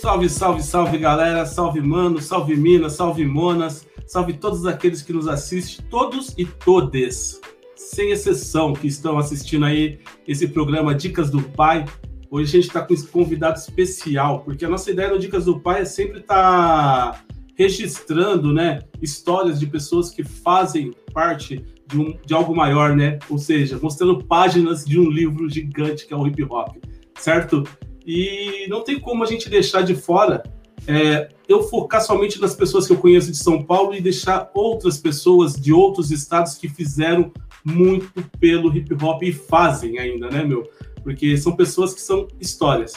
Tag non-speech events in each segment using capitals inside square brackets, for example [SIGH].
Salve, salve, salve galera, salve mano, salve minas, salve monas, salve todos aqueles que nos assistem, todos e todes, sem exceção, que estão assistindo aí esse programa Dicas do Pai. Hoje a gente está com esse convidado especial, porque a nossa ideia no Dicas do Pai é sempre estar tá registrando, né, histórias de pessoas que fazem parte de, um, de algo maior, né? Ou seja, mostrando páginas de um livro gigante que é o hip hop, certo? E não tem como a gente deixar de fora é, eu focar somente nas pessoas que eu conheço de São Paulo e deixar outras pessoas de outros estados que fizeram muito pelo hip hop e fazem ainda, né, meu? Porque são pessoas que são histórias.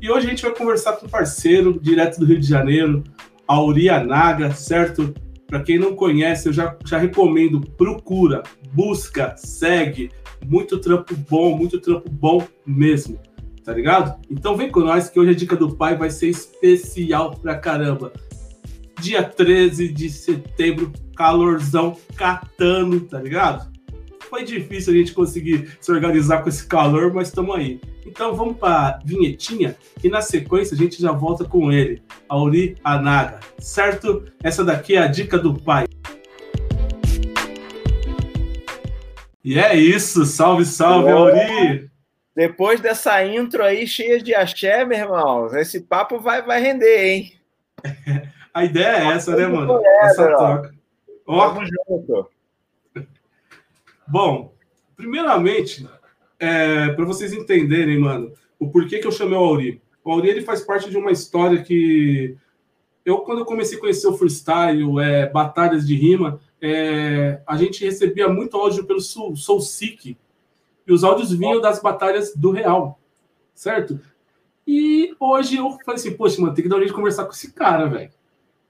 E hoje a gente vai conversar com um parceiro direto do Rio de Janeiro, Auri Naga, certo? Para quem não conhece, eu já, já recomendo, procura, busca, segue. Muito trampo bom, muito trampo bom mesmo tá ligado? Então vem com nós que hoje a dica do pai vai ser especial pra caramba. Dia 13 de setembro, calorzão catando, tá ligado? Foi difícil a gente conseguir se organizar com esse calor, mas estamos aí. Então vamos para vinhetinha e na sequência a gente já volta com ele, Auri Anaga, certo? Essa daqui é a dica do pai. E é isso, salve, salve, Auri! Depois dessa intro aí cheia de axé, meu irmão, esse papo vai, vai render, hein? [LAUGHS] A ideia é essa, né, mano? essa troca. Ó. junto. Bom, primeiramente, é, para vocês entenderem, mano, o porquê que eu chamei o Auri. O Auri ele faz parte de uma história que eu, quando eu comecei a conhecer o freestyle, é, batalhas de rima, é, a gente recebia muito áudio pelo Soul, Soul Seek, e os áudios vinham das batalhas do Real, certo? E hoje eu falei assim, poxa, mano, tem que dar um jeito de conversar com esse cara, velho.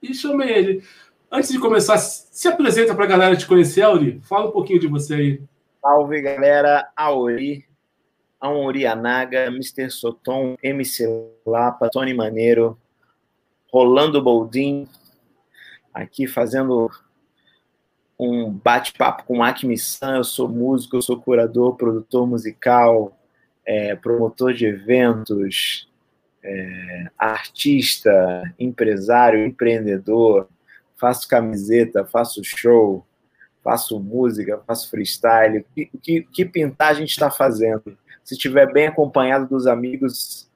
E chamei ele. Antes de começar, se apresenta pra galera te conhecer, Auri. Fala um pouquinho de você aí. Salve, galera. Auri. Auri Anaga, Mr. Soton, MC Lapa, Tony Maneiro, Rolando Boldin, aqui fazendo um bate-papo com Acme San. Eu sou músico, eu sou curador, produtor musical, é, promotor de eventos, é, artista, empresário, empreendedor. Faço camiseta, faço show, faço música, faço freestyle. Que, que, que pintar a gente está fazendo? Se estiver bem acompanhado dos amigos,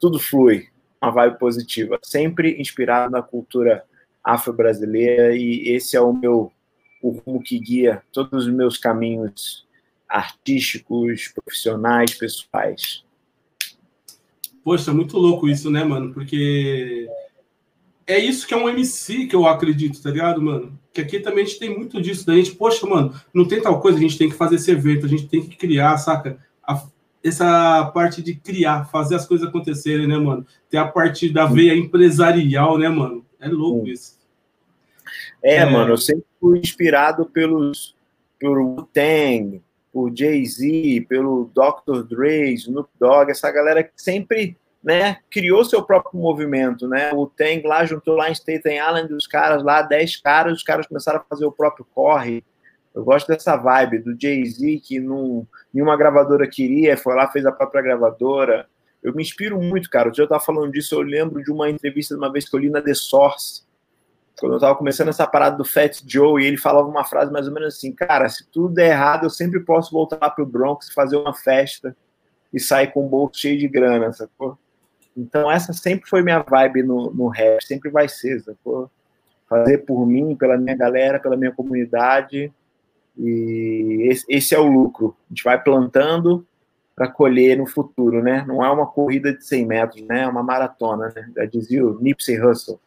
tudo flui. Uma vibe positiva. Sempre inspirado na cultura afro-brasileira e esse é o meu o rumo que guia todos os meus caminhos artísticos, profissionais, pessoais. Poxa, muito louco isso, né, mano? Porque é isso que é um MC que eu acredito, tá ligado, mano? Que aqui também a gente tem muito disso, da gente, poxa, mano, não tem tal coisa, a gente tem que fazer esse evento, a gente tem que criar, saca? A, essa parte de criar, fazer as coisas acontecerem, né, mano? Tem a parte da veia empresarial, né, mano? É louco Sim. isso. É, é, mano, eu sempre fui inspirado pelos pelo Wu-Tang, por Jay-Z, pelo Dr. Dre, Snoop Dogg, essa galera que sempre né, criou seu próprio movimento, né? O Tang lá juntou lá em Staten Island os caras lá, 10 caras, os caras começaram a fazer o próprio corre. Eu gosto dessa vibe do Jay-Z que não, nenhuma gravadora queria, foi lá fez a própria gravadora. Eu me inspiro muito, cara. Eu já estava falando disso, eu lembro de uma entrevista de uma vez que eu li na The Source, quando eu tava começando essa parada do Fat Joe, e ele falava uma frase mais ou menos assim, cara, se tudo der errado, eu sempre posso voltar pro Bronx, fazer uma festa e sair com o bolso cheio de grana, sacou? Então essa sempre foi minha vibe no, no rap, sempre vai ser, sacou? Fazer por mim, pela minha galera, pela minha comunidade, e esse, esse é o lucro. A gente vai plantando para colher no futuro, né? Não é uma corrida de 100 metros, né? É uma maratona, né? Já dizia o Nipsey Hussle.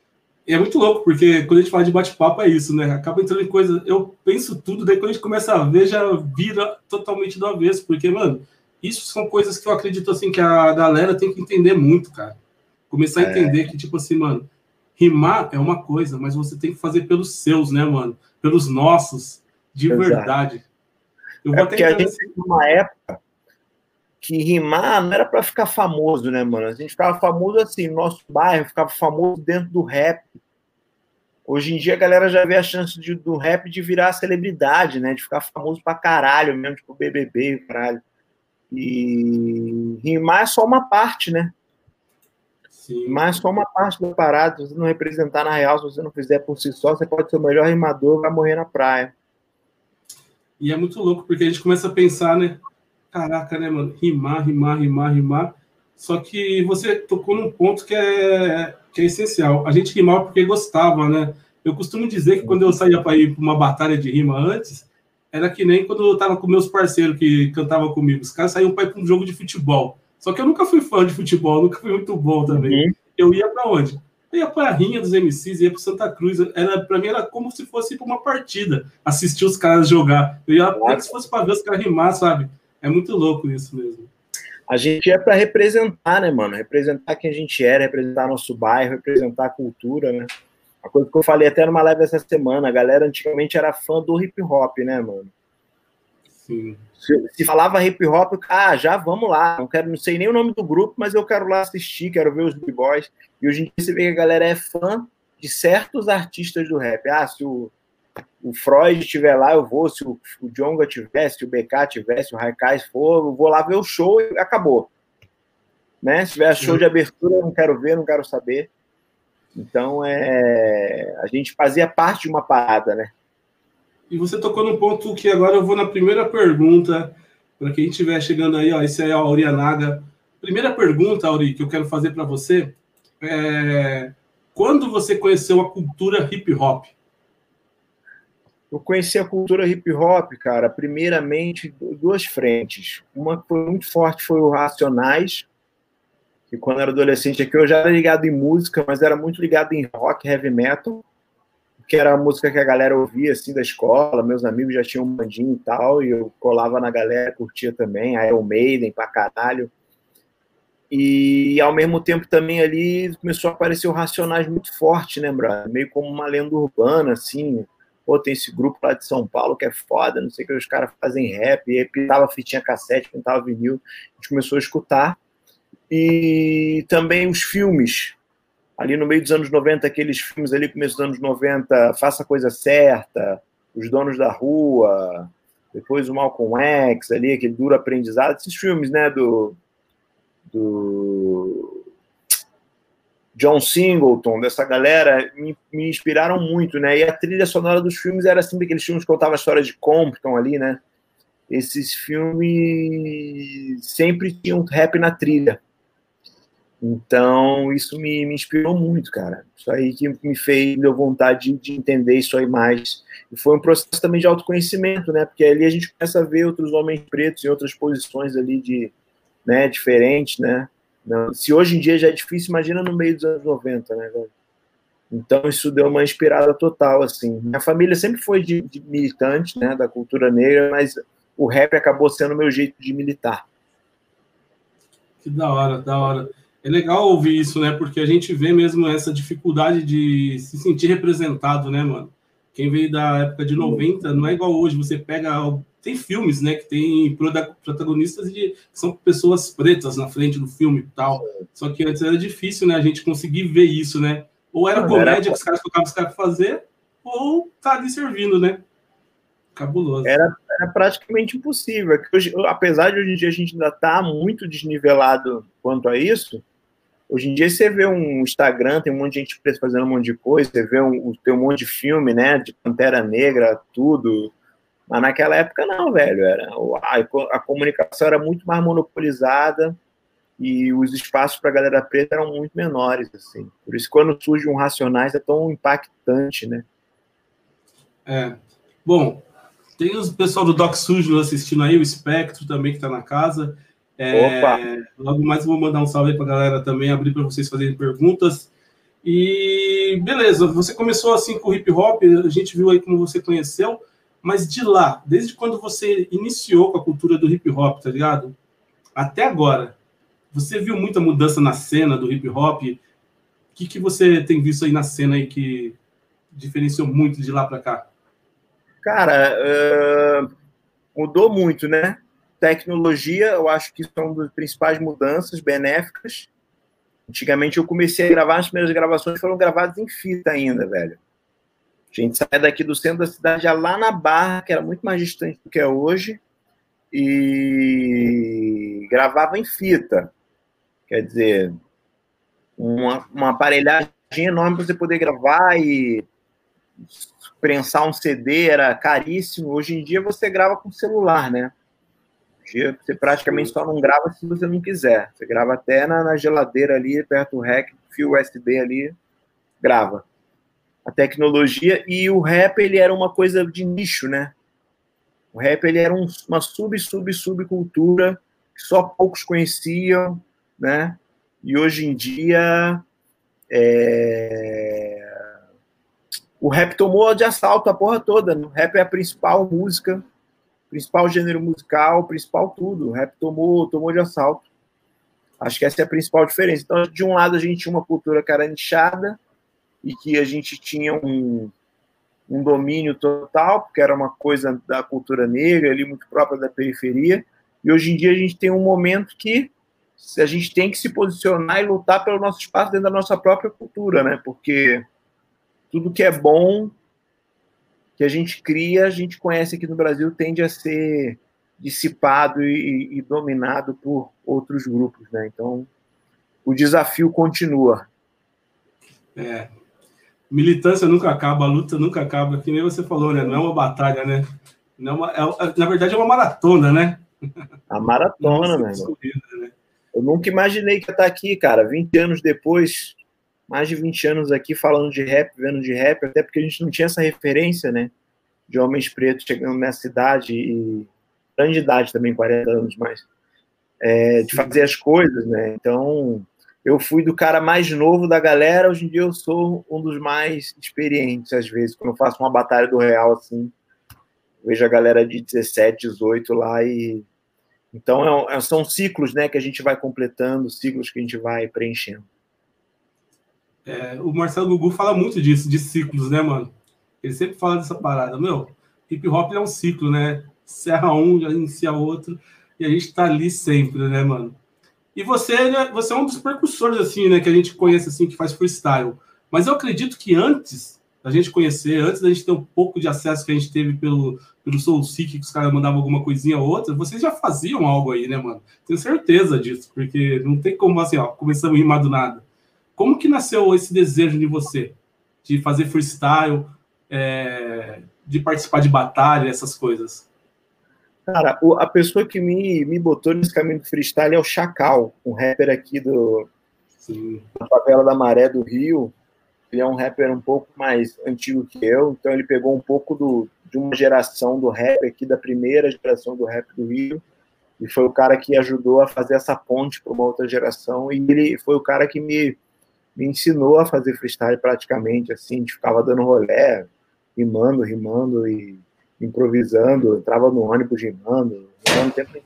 E é muito louco, porque quando a gente fala de bate-papo é isso, né? Acaba entrando em coisa. Eu penso tudo, daí quando a gente começa a ver, já vira totalmente do avesso, porque, mano, isso são coisas que eu acredito assim que a galera tem que entender muito, cara. Começar a é. entender que, tipo assim, mano, rimar é uma coisa, mas você tem que fazer pelos seus, né, mano? Pelos nossos, de Exato. verdade. Eu vou é porque a gente, assim... numa época, que rimar não era para ficar famoso, né, mano? A gente ficava famoso assim, nosso bairro ficava famoso dentro do rap. Hoje em dia a galera já vê a chance de, do rap de virar celebridade, né? De ficar famoso pra caralho mesmo, tipo BBB, caralho. E rimar é só uma parte, né? Sim. Mas só uma parte do parada, se você não representar na real, se você não fizer por si só, você pode ser o melhor rimador, vai morrer na praia. E é muito louco, porque a gente começa a pensar, né? Caraca, né, mano? Rimar, rimar, rimar, rimar. Só que você tocou num ponto que é, que é essencial. A gente rimava porque gostava, né? Eu costumo dizer que quando eu saía para ir para uma batalha de rima antes, era que nem quando eu tava com meus parceiros que cantavam comigo. Os caras saíam para ir para um jogo de futebol. Só que eu nunca fui fã de futebol, nunca fui muito bom também. Uhum. Eu ia para onde? Eu ia para a Rinha dos MCs, ia para Santa Cruz. Era para mim era como se fosse para uma partida, assistir os caras jogar. Eu ia como se fosse para ver os caras rimar, sabe? É muito louco isso mesmo. A gente é para representar, né, mano? Representar quem a gente era, representar nosso bairro, representar a cultura, né? A coisa que eu falei até numa live essa semana, a galera antigamente era fã do hip hop, né, mano? Sim. Se, se, falava hip hop, ah, já vamos lá. Não quero, não sei nem o nome do grupo, mas eu quero lá assistir, quero ver os b-boys. E hoje em dia você vê que a galera é fã de certos artistas do rap. Ah, se o, o Freud estiver lá, eu vou. Se o, o Jonga tiver, se o BK tiver, se o Raikais for, eu vou lá ver o show e acabou. Né? Se tiver show de abertura, eu não quero ver, não quero saber. Então, é, a gente fazia parte de uma parada, né? E você tocou num ponto que agora eu vou na primeira pergunta, para quem estiver chegando aí, ó, esse é a Aurianaga. Primeira pergunta, Auri, que eu quero fazer para você é quando você conheceu a cultura hip hop? Eu conheci a cultura hip hop, cara, primeiramente duas frentes. Uma que foi muito forte foi o Racionais, que quando eu era adolescente aqui eu já era ligado em música, mas era muito ligado em rock, heavy metal que era a música que a galera ouvia, assim, da escola, meus amigos já tinham um bandinho e tal, e eu colava na galera, curtia também, Iron Maiden pra caralho. E ao mesmo tempo também ali começou a aparecer o Racionais muito forte, né, brother? Meio como uma lenda urbana, assim. Pô, tem esse grupo lá de São Paulo que é foda, não sei o que, os caras fazem rap, e aí pintava fitinha cassete, pintava vinil, a gente começou a escutar. E também os filmes, ali no meio dos anos 90, aqueles filmes ali, começo dos anos 90, Faça a Coisa Certa, Os Donos da Rua, depois o Malcolm X, ali, aquele duro aprendizado, esses filmes, né, do, do John Singleton, dessa galera, me, me, inspiraram muito, né, e a trilha sonora dos filmes era assim, daqueles filmes que contavam a história de Compton ali, né, esses filmes sempre tinham rap na trilha, então, isso me, me inspirou muito, cara. Isso aí que me fez, me deu vontade de, de, entender isso aí mais. E foi um processo também de autoconhecimento, né? Porque ali a gente começa a ver outros homens pretos em outras posições ali de, né, diferentes, né? Se hoje em dia já é difícil, imagina no meio dos anos 90, né? Então, isso deu uma inspirada total, assim. Minha família sempre foi de, de militante, né, da cultura negra, mas o rap acabou sendo o meu jeito de militar. Que da hora, da hora. É legal ouvir isso, né? Porque a gente vê mesmo essa dificuldade de se sentir representado, né, mano? Quem veio da época de 90 não é igual hoje. Você pega. Tem filmes, né? Que tem protagonistas de, que são pessoas pretas na frente do filme e tal. Só que antes era difícil, né? A gente conseguir ver isso, né? Ou era comédia que os caras tocavam os caras fazer, ou tá ali servindo, né? Cabuloso. Era, era praticamente impossível. É hoje, apesar de hoje em dia a gente ainda tá muito desnivelado quanto a isso, hoje em dia você vê um Instagram, tem um monte de gente fazendo um monte de coisa, você vê um, tem um monte de filme, né, de Pantera Negra, tudo. Mas naquela época não, velho. Era, a, a comunicação era muito mais monopolizada e os espaços para a galera preta eram muito menores, assim. Por isso, quando surge um Racionais, é tão impactante, né? É. Bom, tem o pessoal do Doc Sujo assistindo aí, o Espectro também que está na casa. É, Opa! Logo mais vou mandar um salve para a galera também, abrir para vocês fazerem perguntas. E beleza, você começou assim com o hip hop, a gente viu aí como você conheceu, mas de lá, desde quando você iniciou com a cultura do hip hop, tá ligado? Até agora, você viu muita mudança na cena do hip hop? O que, que você tem visto aí na cena aí que diferenciou muito de lá para cá? Cara, uh, mudou muito, né? Tecnologia, eu acho que são das principais mudanças benéficas. Antigamente eu comecei a gravar, as primeiras gravações foram gravadas em fita ainda, velho. A gente sai daqui do centro da cidade já lá na Barra, que era muito mais distante do que é hoje, e gravava em fita. Quer dizer, uma, uma aparelhagem enorme para você poder gravar e prensar um CD era caríssimo. Hoje em dia você grava com celular, né? Você praticamente só não grava se você não quiser. Você grava até na, na geladeira ali, perto do REC, fio USB ali, grava. A tecnologia e o rap ele era uma coisa de nicho, né? O rap ele era um, uma sub sub subcultura que só poucos conheciam, né? E hoje em dia é... o rap tomou de assalto a porra toda. O rap é a principal música principal gênero musical, principal tudo. O rap tomou, tomou de assalto. Acho que essa é a principal diferença. Então, de um lado, a gente tinha uma cultura que era nichada e que a gente tinha um, um domínio total, porque era uma coisa da cultura negra, ali muito própria da periferia. E hoje em dia a gente tem um momento que a gente tem que se posicionar e lutar pelo nosso espaço dentro da nossa própria cultura, né? Porque tudo que é bom que a gente cria, a gente conhece aqui no Brasil, tende a ser dissipado e, e dominado por outros grupos, né? Então, o desafio continua. É. Militância nunca acaba, a luta nunca acaba, que nem você falou, né? Não é uma batalha, né? Não é uma, é, na verdade, é uma maratona, né? A maratona, né? Eu nunca imaginei que ia estar aqui, cara. 20 anos depois, mais de 20 anos aqui falando de rap, vendo de rap, até porque a gente não tinha essa referência, né? De homens pretos chegando nessa idade e grande idade também, 40 anos mais, é, de fazer as coisas, né? Então, eu fui do cara mais novo da galera, hoje em dia eu sou um dos mais experientes, às vezes, quando eu faço uma batalha do real, assim, vejo a galera de 17, 18 lá e. Então, é, são ciclos, né, que a gente vai completando, ciclos que a gente vai preenchendo. É, o Marcelo Gugu fala muito disso, de ciclos, né, mano? Ele sempre fala dessa parada. Meu, hip hop é um ciclo, né? Serra um, já inicia outro, e a gente tá ali sempre, né, mano? E você, né, você é um dos percussores, assim, né, que a gente conhece, assim, que faz freestyle. Mas eu acredito que antes da gente conhecer, antes da gente ter um pouco de acesso que a gente teve pelo, pelo Soul Seek, que os caras mandavam alguma coisinha ou outra, vocês já faziam algo aí, né, mano? Tenho certeza disso, porque não tem como, assim, ó, começamos a rimar do nada. Como que nasceu esse desejo de você? De fazer freestyle, é, de participar de batalha, essas coisas? Cara, a pessoa que me, me botou nesse caminho do freestyle é o Chacal, um rapper aqui do, Sim. da favela da Maré do Rio. Ele é um rapper um pouco mais antigo que eu, então ele pegou um pouco do, de uma geração do rap aqui, da primeira geração do rap do Rio, e foi o cara que ajudou a fazer essa ponte para uma outra geração, e ele foi o cara que me me ensinou a fazer freestyle praticamente, assim, a gente ficava dando rolé, rimando, rimando e improvisando, entrava no ônibus rimando, rimando tempo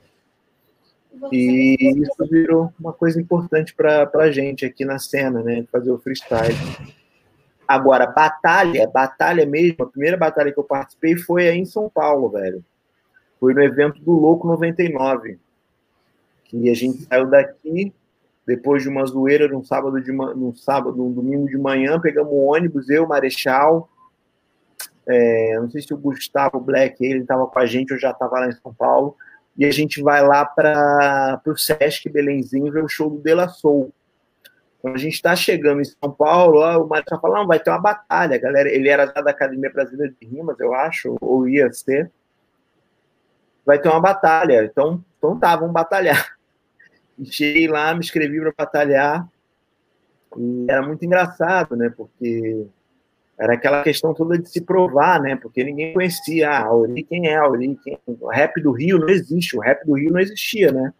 e isso virou uma coisa importante para a gente aqui na cena, né? Fazer o freestyle. Agora, batalha, batalha mesmo, a primeira batalha que eu participei foi aí em São Paulo, velho. Foi no evento do Louco 99. Que a gente saiu daqui depois de uma zoeira num sábado, de, num sábado, num domingo de manhã, pegamos um ônibus, eu, Marechal, é, não sei se o Gustavo Black, ele estava com a gente, eu já estava lá em São Paulo, e a gente vai lá para o Sesc Belenzinho ver o show do De La Soul. Quando a gente está chegando em São Paulo, ó, o Marechal fala, não, vai ter uma batalha, galera. Ele era da Academia Brasileira de Rimas, eu acho, ou ia ser. Vai ter uma batalha. Então, então tá, vamos batalhar. cheguei lá, me inscrevi para batalhar. E era muito engraçado, né? Porque era aquela questão toda de se provar, né? Porque ninguém conhecia ah, a Auri, quem é a Auri, quem... o rap do Rio não existe, o rap do Rio não existia, né?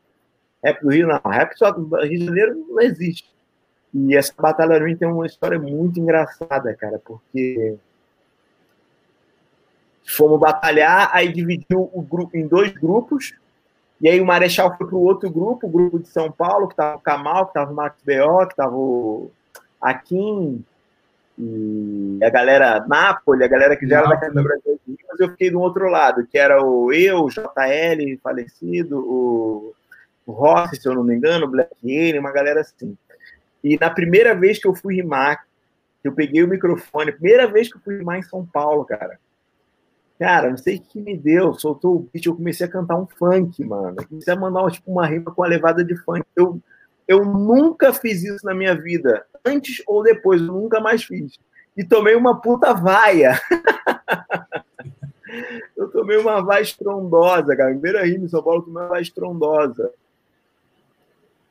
Rap do Rio não, rap só do Rio de Janeiro não existe. E essa batalha mim tem uma história muito engraçada, cara, porque fomos batalhar, aí dividiu o grupo em dois grupos, e aí o Marechal foi para o outro grupo, o grupo de São Paulo, que estava o Kamal, que estava o Max B.O., que estava o Akin, e a galera Nápoles, a galera que já era da Casa Brasil, mas eu fiquei do outro lado, que era o eu, o JL falecido, o, o Rossi, se eu não me engano, o Black Alien, uma galera assim. E na primeira vez que eu fui rimar, eu peguei o microfone, primeira vez que eu fui rimar em São Paulo, cara. Cara, não sei o que me deu, soltou o beat, eu comecei a cantar um funk, mano. Eu comecei a mandar tipo, uma rima com a levada de funk. Eu, eu nunca fiz isso na minha vida, antes ou depois, eu nunca mais fiz. E tomei uma puta vaia. [LAUGHS] eu tomei uma vaia estrondosa, cara. Em Beira em São Paulo, eu tomei uma vaia estrondosa.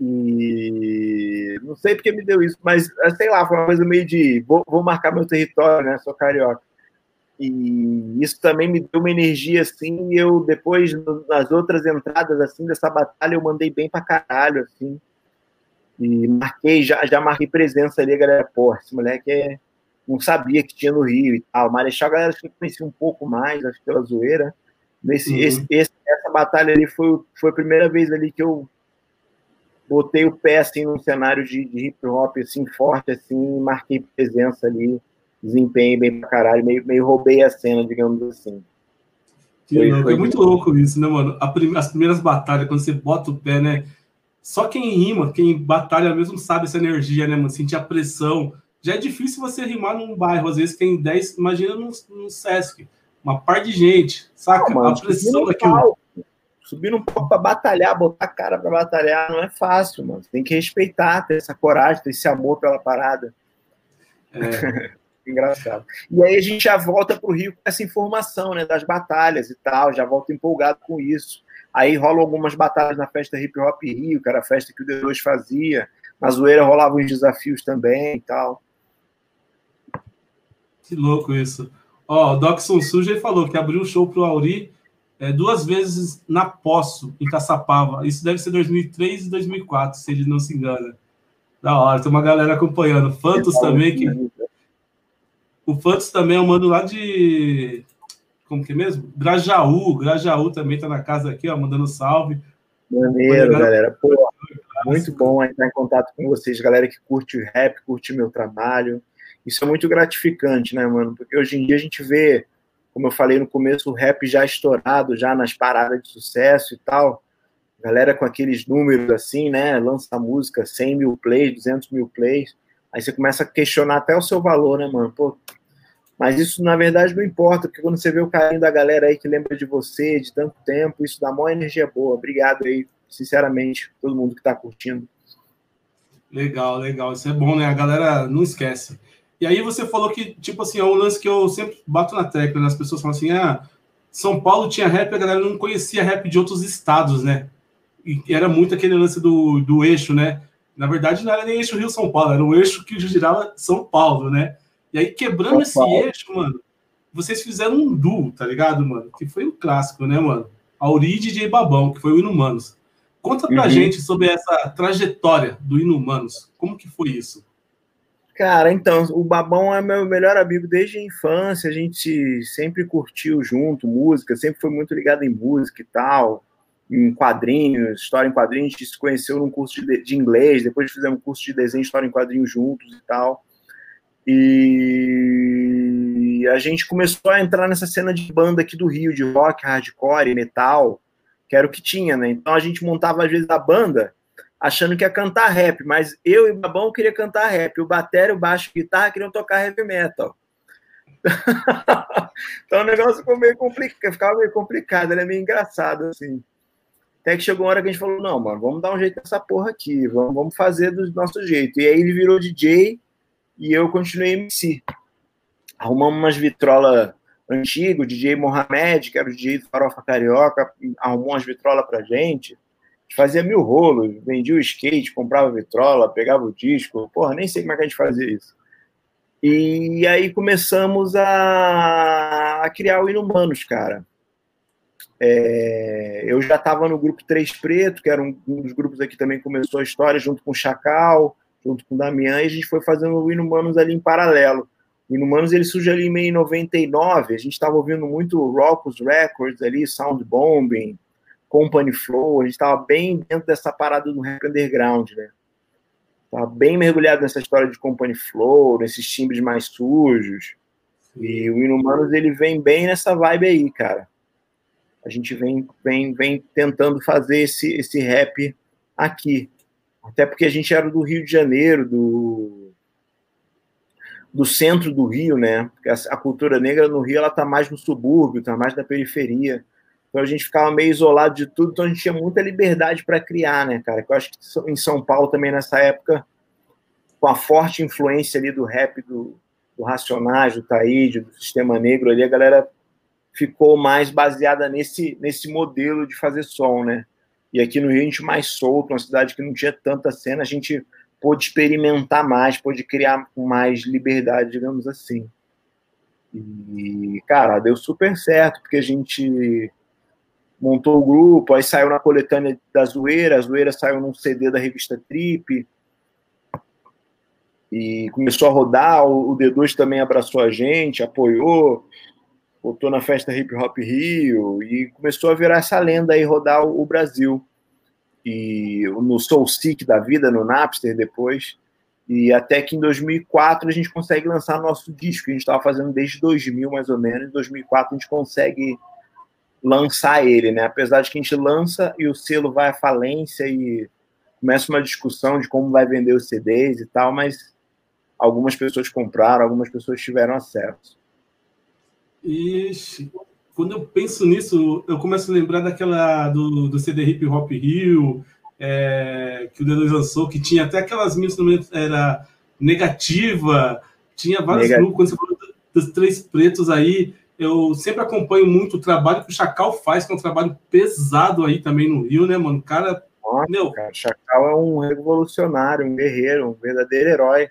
E não sei porque me deu isso, mas sei lá, foi uma coisa meio de vou, vou marcar meu território, né? Sou carioca. E isso também me deu uma energia assim. E eu, depois, nas outras entradas assim dessa batalha, eu mandei bem pra caralho, assim. E marquei, já, já marquei presença ali, a galera, pô, esse moleque é, não sabia que tinha no Rio e tal. Marechal, a galera que conhecia um pouco mais, acho que pela zoeira. Nesse, uhum. esse, esse, essa batalha ali foi, foi a primeira vez ali que eu botei o pé assim num cenário de, de hip hop assim forte assim, marquei presença ali desempenho bem pra caralho, meio, meio roubei a cena, digamos assim. Foi, foi... É muito louco isso, né, mano? Prim... As primeiras batalhas, quando você bota o pé, né? Só quem rima, quem batalha mesmo sabe essa energia, né, mano? Sentir a pressão. Já é difícil você rimar num bairro, às vezes tem 10, imagina no, no Sesc, uma par de gente, saca? Não, mano, a pressão daquilo. subir um pouco para batalhar, botar a cara para batalhar, não é fácil, mano. Tem que respeitar, ter essa coragem, ter esse amor pela parada. É. [LAUGHS] engraçado. E aí a gente já volta para o Rio com essa informação, né, das batalhas e tal, já volta empolgado com isso. Aí rolam algumas batalhas na festa Hip Hop Rio, que era a festa que o D2 fazia. Na zoeira rolavam os desafios também e tal. Que louco isso. Ó, o Doxon Suja falou que abriu o show pro Auri é, duas vezes na Poço, em Caçapava. Isso deve ser 2003 e 2004, se ele não se engana. Da hora, tem uma galera acompanhando. Fantos também, que o Fantos também é um mano lá de. Como que é mesmo? Grajaú. Grajaú também tá na casa aqui, ó, mandando salve. Maneiro, galera. Pô, muito bom entrar em contato com vocês, galera que curte rap, curte meu trabalho. Isso é muito gratificante, né, mano? Porque hoje em dia a gente vê, como eu falei no começo, o rap já estourado, já nas paradas de sucesso e tal. Galera com aqueles números assim, né? Lança música, 100 mil plays, 200 mil plays. Aí você começa a questionar até o seu valor, né, mano? Pô, mas isso, na verdade, não importa, porque quando você vê o carinho da galera aí que lembra de você de tanto tempo, isso dá uma energia boa. Obrigado aí, sinceramente, todo mundo que está curtindo. Legal, legal. Isso é bom, né? A galera não esquece. E aí você falou que, tipo assim, é um lance que eu sempre bato na tecla, né? As pessoas falam assim, ah, São Paulo tinha rap, a galera não conhecia rap de outros estados, né? E era muito aquele lance do, do eixo, né? Na verdade, não era nem eixo Rio-São Paulo, era um eixo que girava São Paulo, né? E aí, quebrando Opa. esse eixo, mano, vocês fizeram um duo, tá ligado, mano? Que foi um clássico, né, mano? Auri e Babão, que foi o Inumanos. Conta pra uhum. gente sobre essa trajetória do Inumanos. Como que foi isso? Cara, então, o Babão é meu melhor amigo desde a infância. A gente sempre curtiu junto música, sempre foi muito ligado em música e tal, em quadrinhos, história em quadrinhos. A gente se conheceu num curso de, de inglês, depois fizemos um curso de desenho, história em quadrinhos juntos e tal. E a gente começou a entrar nessa cena de banda aqui do Rio, de rock, hardcore, metal, que era o que tinha, né? Então a gente montava às vezes a banda achando que ia cantar rap, mas eu e o Babão queria cantar rap, o bateria, o baixo e guitarra queriam tocar heavy metal. [LAUGHS] então o negócio ficou meio complicado, ficava meio complicado, é meio engraçado assim. Até que chegou uma hora que a gente falou: não, mano, vamos dar um jeito nessa porra aqui, vamos, vamos fazer do nosso jeito. E aí ele virou DJ e eu continuei MC. Arrumamos umas vitrolas antigas, o DJ Mohamed, que era o DJ do Farofa Carioca, arrumou umas vitrolas pra gente. Fazia mil rolos, vendia o skate, comprava vitrola, pegava o disco. Porra, nem sei como é que a gente fazia isso. E aí começamos a, a criar o Inumanos, cara. É, eu já estava no grupo Três Preto, que era um, um, dos grupos aqui também começou a história, junto com o Chacal junto com o Damian, e a gente foi fazendo o Inumanos ali em paralelo. O Inumanos ele surge ali em meio em 99, a gente estava ouvindo muito Rockus Records ali, Sound Bombing, Company Flow, a gente estava bem dentro dessa parada do rap underground, né? Tava bem mergulhado nessa história de Company Flow, nesses timbres mais sujos. E o Inumanos ele vem bem nessa vibe aí, cara. A gente vem, vem, vem tentando fazer esse, esse rap aqui. Até porque a gente era do Rio de Janeiro, do, do centro do Rio, né? Porque a, cultura negra no Rio ela está mais no subúrbio, está mais na periferia. Então a gente ficava meio isolado de tudo, então a gente tinha muita liberdade para criar, né, cara? Eu acho que em São Paulo também nessa época, com a forte influência ali do rap do, do Racionais, do Taíde, do Sistema Negro ali, a galera ficou mais baseada nesse, nesse modelo de fazer som, né? E aqui no Rio a gente mais solto, uma cidade que não tinha tanta cena, a gente pôde experimentar mais, pôde criar mais liberdade, digamos assim. E, cara, deu super certo, porque a gente montou o grupo, aí saiu na coletânea da Zoeira, a Zoeira saiu num CD da revista Trip, e começou a rodar, o D2 também abraçou a gente, apoiou, botou na festa Hip Hop Rio, e começou a virar essa lenda aí, rodar o Brasil. E no Soul Seek da vida, no Napster depois, e até que em 2004 a gente consegue lançar nosso disco, que a gente estava fazendo desde 2000 mais ou menos, em 2004 a gente consegue lançar ele, né? Apesar de que a gente lança e o selo vai à falência e começa uma discussão de como vai vender os CDs e tal, mas algumas pessoas compraram, algumas pessoas tiveram acesso. Ixi, quando eu penso nisso, eu começo a lembrar daquela do, do CD Hip Hop Rio, é, que o D2 lançou, que tinha até aquelas minhas, era negativa, tinha vários grupos, quando você falou dos três pretos aí, eu sempre acompanho muito o trabalho que o Chacal faz, que é um trabalho pesado aí também no Rio, né, mano? Cara, Nossa, meu... cara, Chacal é um revolucionário, um guerreiro, um verdadeiro herói.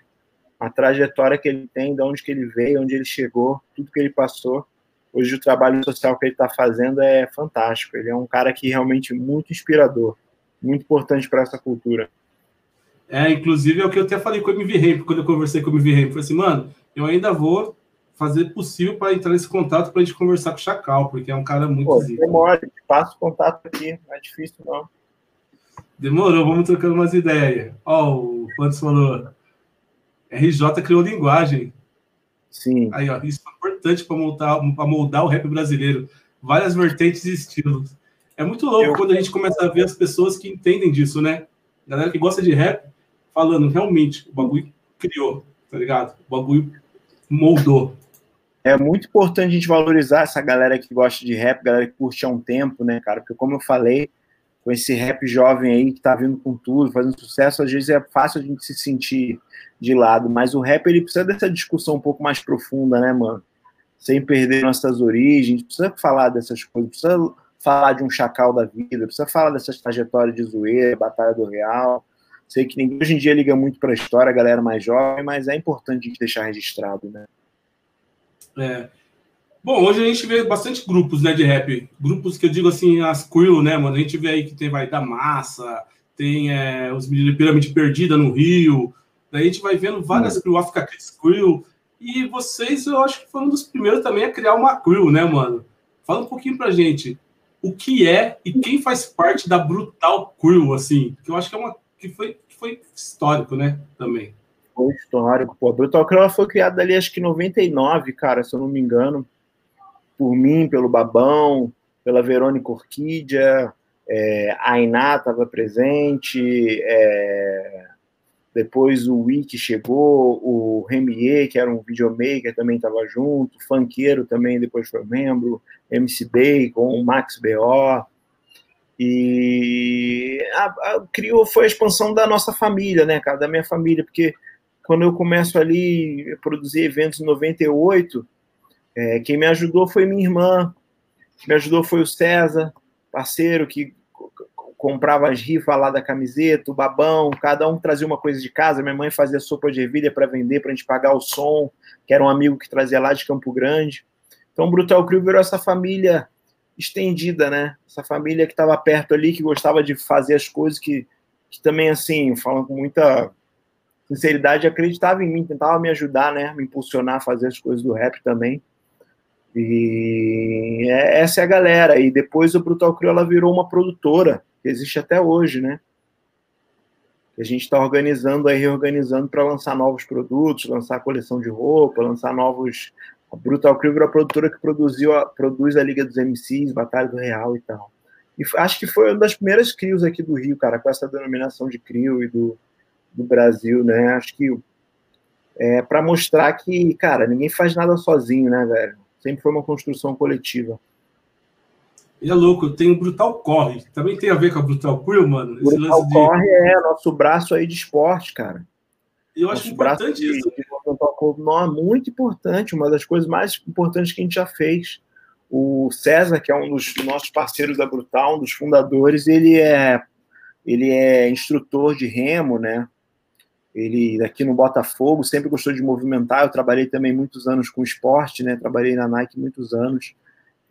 A trajetória que ele tem, de onde que ele veio, onde ele chegou, tudo que ele passou. Hoje o trabalho social que ele está fazendo é fantástico. Ele é um cara que realmente muito inspirador, muito importante para essa cultura. É, inclusive é o que eu até falei com o MV Ramp, quando eu conversei com o MV Ramp. Falei assim, mano, eu ainda vou fazer possível para entrar nesse contato para a gente conversar com o Chacal, porque é um cara muito Pô, zica. Demora, passa o contato aqui, não é difícil não. Demorou, vamos trocando umas ideias. Ó, o Fantos falou, RJ criou linguagem. Sim. Aí, ó, isso é importante para moldar, moldar o rap brasileiro. Várias vertentes e estilos. É muito louco Eu... quando a gente começa a ver as pessoas que entendem disso, né? Galera que gosta de rap falando, realmente, o bagulho criou, tá ligado? O bagulho moldou é muito importante a gente valorizar essa galera que gosta de rap, galera que curte há um tempo, né, cara? Porque, como eu falei, com esse rap jovem aí que tá vindo com tudo, fazendo sucesso, às vezes é fácil a gente se sentir de lado, mas o rap ele precisa dessa discussão um pouco mais profunda, né, mano? Sem perder nossas origens, precisa falar dessas coisas, precisa falar de um chacal da vida, precisa falar dessas trajetórias de zoeira, Batalha do Real. Sei que ninguém hoje em dia liga muito para a história, a galera mais jovem, mas é importante a gente deixar registrado, né? É. Bom, hoje a gente vê bastante grupos né, de rap. Grupos que eu digo assim, as crew, né, mano? A gente vê aí que tem vai da massa, tem é, os meninos de Pirâmide Perdida no Rio. Daí a gente vai vendo várias uhum. crew, Africa Kids Crew. E vocês, eu acho que foram um dos primeiros também a criar uma crew, né, mano? Fala um pouquinho pra gente o que é e quem faz parte da Brutal Crew, assim, que eu acho que é uma que foi, que foi histórico, né, também foi histórico. Pô, a Brutal Crew foi criada ali, acho que em 99, cara, se eu não me engano, por mim, pelo Babão, pela Verônica Orquídea, é, a Ainá estava presente, é, depois o Wiki chegou, o Remier, que era um videomaker, também estava junto, o Funkeiro também depois foi membro, MC Bacon, o Max B.O., e a, a, criou, foi a expansão da nossa família, né, cara, da minha família, porque quando eu começo ali a produzir eventos em 98, é, quem me ajudou foi minha irmã, me ajudou foi o César, parceiro que comprava as rifas lá da camiseta, o babão, cada um trazia uma coisa de casa. Minha mãe fazia sopa de ervilha para vender, para a gente pagar o som, que era um amigo que trazia lá de Campo Grande. Então, o Brutal Crew virou essa família estendida, né? Essa família que estava perto ali, que gostava de fazer as coisas, que, que também, assim, falam com muita sinceridade, acreditava em mim, tentava me ajudar, né? Me impulsionar a fazer as coisas do rap também. E é, essa é a galera. E depois o Brutal Crew ela virou uma produtora, que existe até hoje, né? A gente está organizando aí, reorganizando para lançar novos produtos, lançar coleção de roupa, lançar novos. A Brutal Crew virou a produtora que produziu, a, produz a Liga dos MCs, Batalha do Real e tal. E acho que foi uma das primeiras crios aqui do Rio, cara, com essa denominação de crio e do, do Brasil, né? Acho que é para mostrar que, cara, ninguém faz nada sozinho, né, velho? Sempre foi uma construção coletiva. Ele é louco, tem o Brutal Corre. Também tem a ver com a Brutal Crew, mano. Esse Brutal de... Corre é nosso braço aí de esporte, cara. E eu acho nosso importante isso. De, de não, é muito importante, uma das coisas mais importantes que a gente já fez. O César, que é um dos nossos parceiros da Brutal, um dos fundadores, ele é ele é instrutor de remo, né? Ele aqui no Botafogo sempre gostou de movimentar. Eu trabalhei também muitos anos com esporte, né? Trabalhei na Nike muitos anos.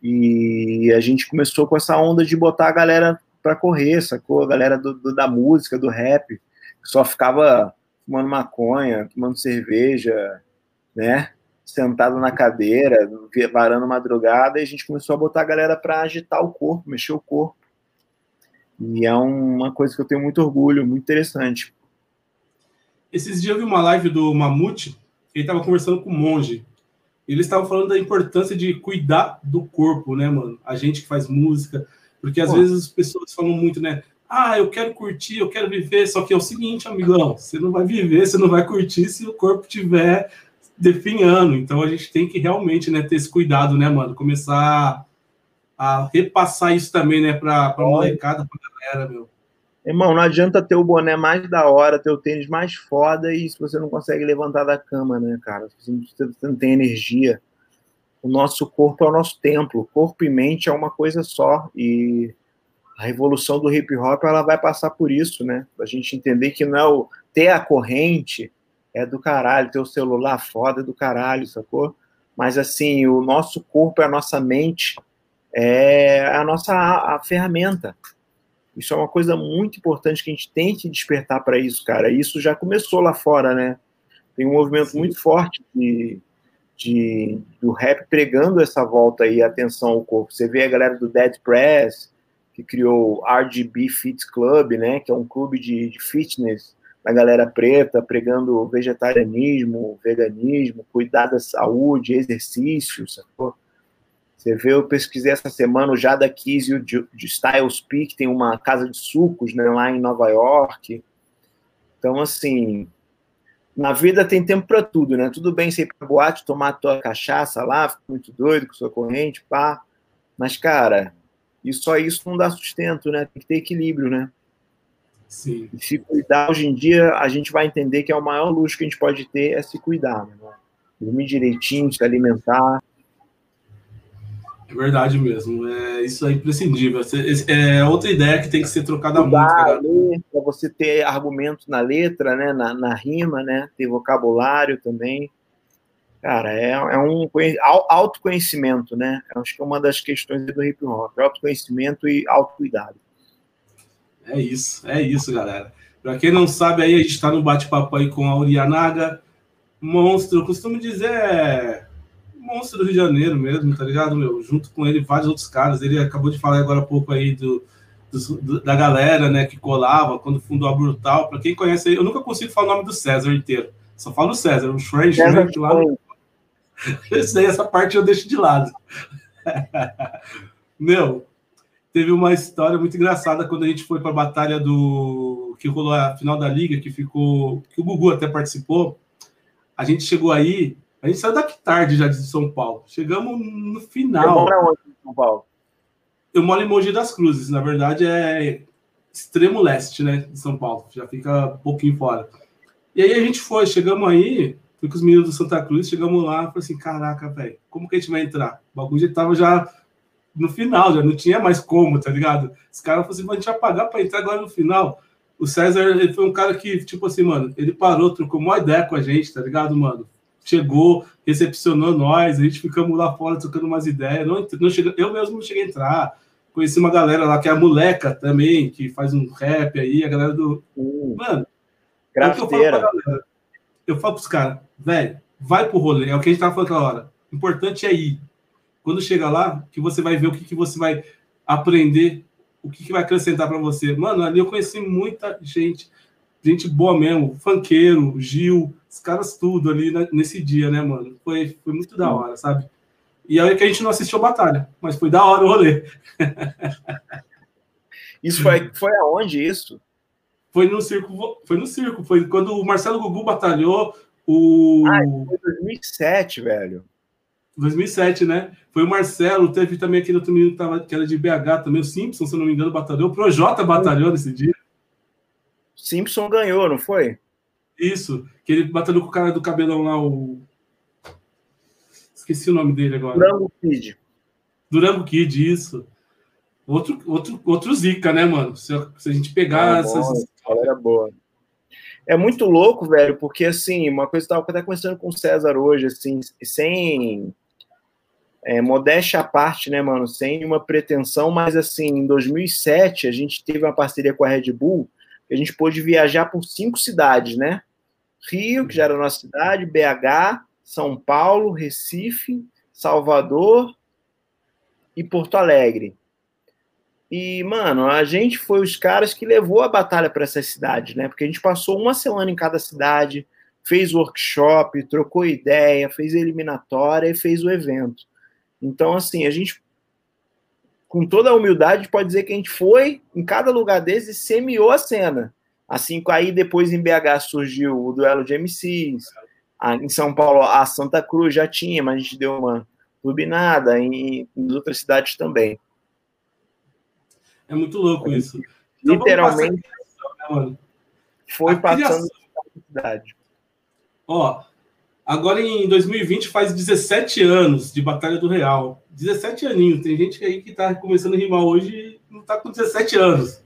E a gente começou com essa onda de botar a galera para correr, sacou? A galera do, do, da música, do rap, que só ficava fumando maconha, tomando cerveja, né? Sentado na cadeira, varando madrugada, e a gente começou a botar a galera para agitar o corpo, mexer o corpo. E é uma coisa que eu tenho muito orgulho, muito interessante. Esses dias eu vi uma live do Mamute, ele estava conversando com o monge. Eles estavam falando da importância de cuidar do corpo, né, mano? A gente que faz música, porque às Pô. vezes as pessoas falam muito, né? Ah, eu quero curtir, eu quero viver. Só que é o seguinte, amigão, você não vai viver, você não vai curtir se o corpo tiver definhando. Então a gente tem que realmente, né, ter esse cuidado, né, mano? Começar a repassar isso também, né, para a molecada, para galera, meu. Irmão, não adianta ter o boné mais da hora, ter o tênis mais foda e se você não consegue levantar da cama, né, cara? Se você não tem energia. O nosso corpo é o nosso templo. Corpo e mente é uma coisa só. E a revolução do hip hop ela vai passar por isso, né? A gente entender que não é o ter a corrente é do caralho, ter o celular foda é do caralho, sacou? Mas assim, o nosso corpo é a nossa mente, é a nossa a, a ferramenta. Isso é uma coisa muito importante que a gente tem que despertar para isso, cara. Isso já começou lá fora, né? Tem um movimento Sim. muito forte de, de, do rap pregando essa volta aí, atenção ao corpo. Você vê a galera do Dead Press, que criou o RGB Fit Club, né? Que é um clube de, de fitness da galera preta, pregando vegetarianismo, veganismo, cuidar da saúde, exercício, sacou? Você vê, eu pesquisei essa semana o Jada Kiss de, de Styles Peak, tem uma casa de sucos né, lá em Nova York. Então, assim, na vida tem tempo para tudo, né? Tudo bem você ir pra boate, tomar tua cachaça lá, ficar muito doido com sua corrente, pá. Mas, cara, e só isso não dá sustento, né? Tem que ter equilíbrio, né? Sim. E se cuidar, hoje em dia, a gente vai entender que é o maior luxo que a gente pode ter é se cuidar, né? Dormir direitinho, se alimentar, é verdade mesmo. É, isso é imprescindível. É outra ideia que tem que ser trocada muito. Para você ter argumentos na letra, né? Na, na, rima, né? Ter vocabulário também. Cara, é, é um autoconhecimento, né? Acho que é uma das questões do hip hop. Autoconhecimento e autocuidado. É isso, é isso, galera. Para quem não sabe, aí a gente está no bate-papo aí com a Urianaga. Monstro, eu costumo dizer é monstro do Rio de Janeiro mesmo, tá ligado, meu? Junto com ele, vários outros caras. Ele acabou de falar agora há pouco aí do, do da galera, né, que colava quando fundou a Brutal. Para quem conhece aí, eu nunca consigo falar o nome do César inteiro. Só falo o César, o Shred, Shred lá. Esse [LAUGHS] daí, essa parte eu deixo de lado. [LAUGHS] meu, teve uma história muito engraçada quando a gente foi para a batalha do que rolou a final da liga, que ficou que o Gugu até participou. A gente chegou aí a gente saiu daqui tarde já de São Paulo. Chegamos no final. Você mora onde São Paulo? Eu moro em Mogi das Cruzes. Na verdade, é extremo leste, né? De São Paulo. Já fica um pouquinho fora. E aí a gente foi, chegamos aí, fui com os meninos do Santa Cruz, chegamos lá, falei assim, caraca, velho, como que a gente vai entrar? O bagulho já tava já no final, já não tinha mais como, tá ligado? Os caras falaram assim, a gente vai pagar pra entrar agora no final. O César, ele foi um cara que, tipo assim, mano, ele parou, trocou uma ideia com a gente, tá ligado, mano? Chegou, recepcionou nós, a gente ficamos lá fora trocando umas ideias. Não, não chega, eu mesmo não cheguei a entrar. Conheci uma galera lá que é a Moleca também, que faz um rap aí, a galera do. Uh, Mano, é o que eu falo galera. Eu falo pros caras, velho, vai pro rolê, é o que a gente tava falando aquela hora. O importante é ir. Quando chega lá, que você vai ver o que, que você vai aprender, o que, que vai acrescentar para você. Mano, ali eu conheci muita gente gente boa mesmo, funkeiro, Gil, os caras tudo ali nesse dia, né, mano? Foi, foi muito da hora, sabe? E aí que a gente não assistiu a batalha, mas foi da hora o rolê. [LAUGHS] Isso foi, foi aonde isso? Foi no circo, foi no circo, foi quando o Marcelo Gugu batalhou o Ah, foi 2007, velho. 2007, né? Foi o Marcelo, teve também aquele outro menino que, tava, que era de BH também, o Simpson, se não me engano, batalhou. O Projota batalhou nesse dia. Simpson ganhou, não foi? Isso, que ele batalhou com o cara do cabelão lá, o. Esqueci o nome dele agora. Durango Kid. Durango Kid, isso. Outro, outro, outro Zica, né, mano? Se, a gente pegar ah, essas. Galera boa. É muito louco, velho, porque assim, uma coisa que eu estava até conversando com o César hoje, assim, sem é, modéstia à parte, né, mano, sem uma pretensão, mas assim, em 2007 a gente teve uma parceria com a Red Bull, a gente pôde viajar por cinco cidades, né? Rio, que já era a nossa cidade, BH, São Paulo, Recife, Salvador e Porto Alegre. E, mano, a gente foi os caras que levou a batalha para essas cidades, né? Porque a gente passou uma semana em cada cidade, fez workshop, trocou ideia, fez eliminatória e fez o evento. Então, assim, a gente, com toda a humildade, pode dizer que a gente foi em cada lugar desses e semeou a cena. Assim, aí depois em BH surgiu o duelo de MCs, em São Paulo a Santa Cruz já tinha, mas a gente deu uma turbinada, em, em outras cidades também. É muito louco isso. Então, literalmente, né, foi passando a cidade. Ó, agora em 2020 faz 17 anos de Batalha do Real. 17 aninhos. Tem gente aí que tá começando a rimar hoje e não tá com 17 anos.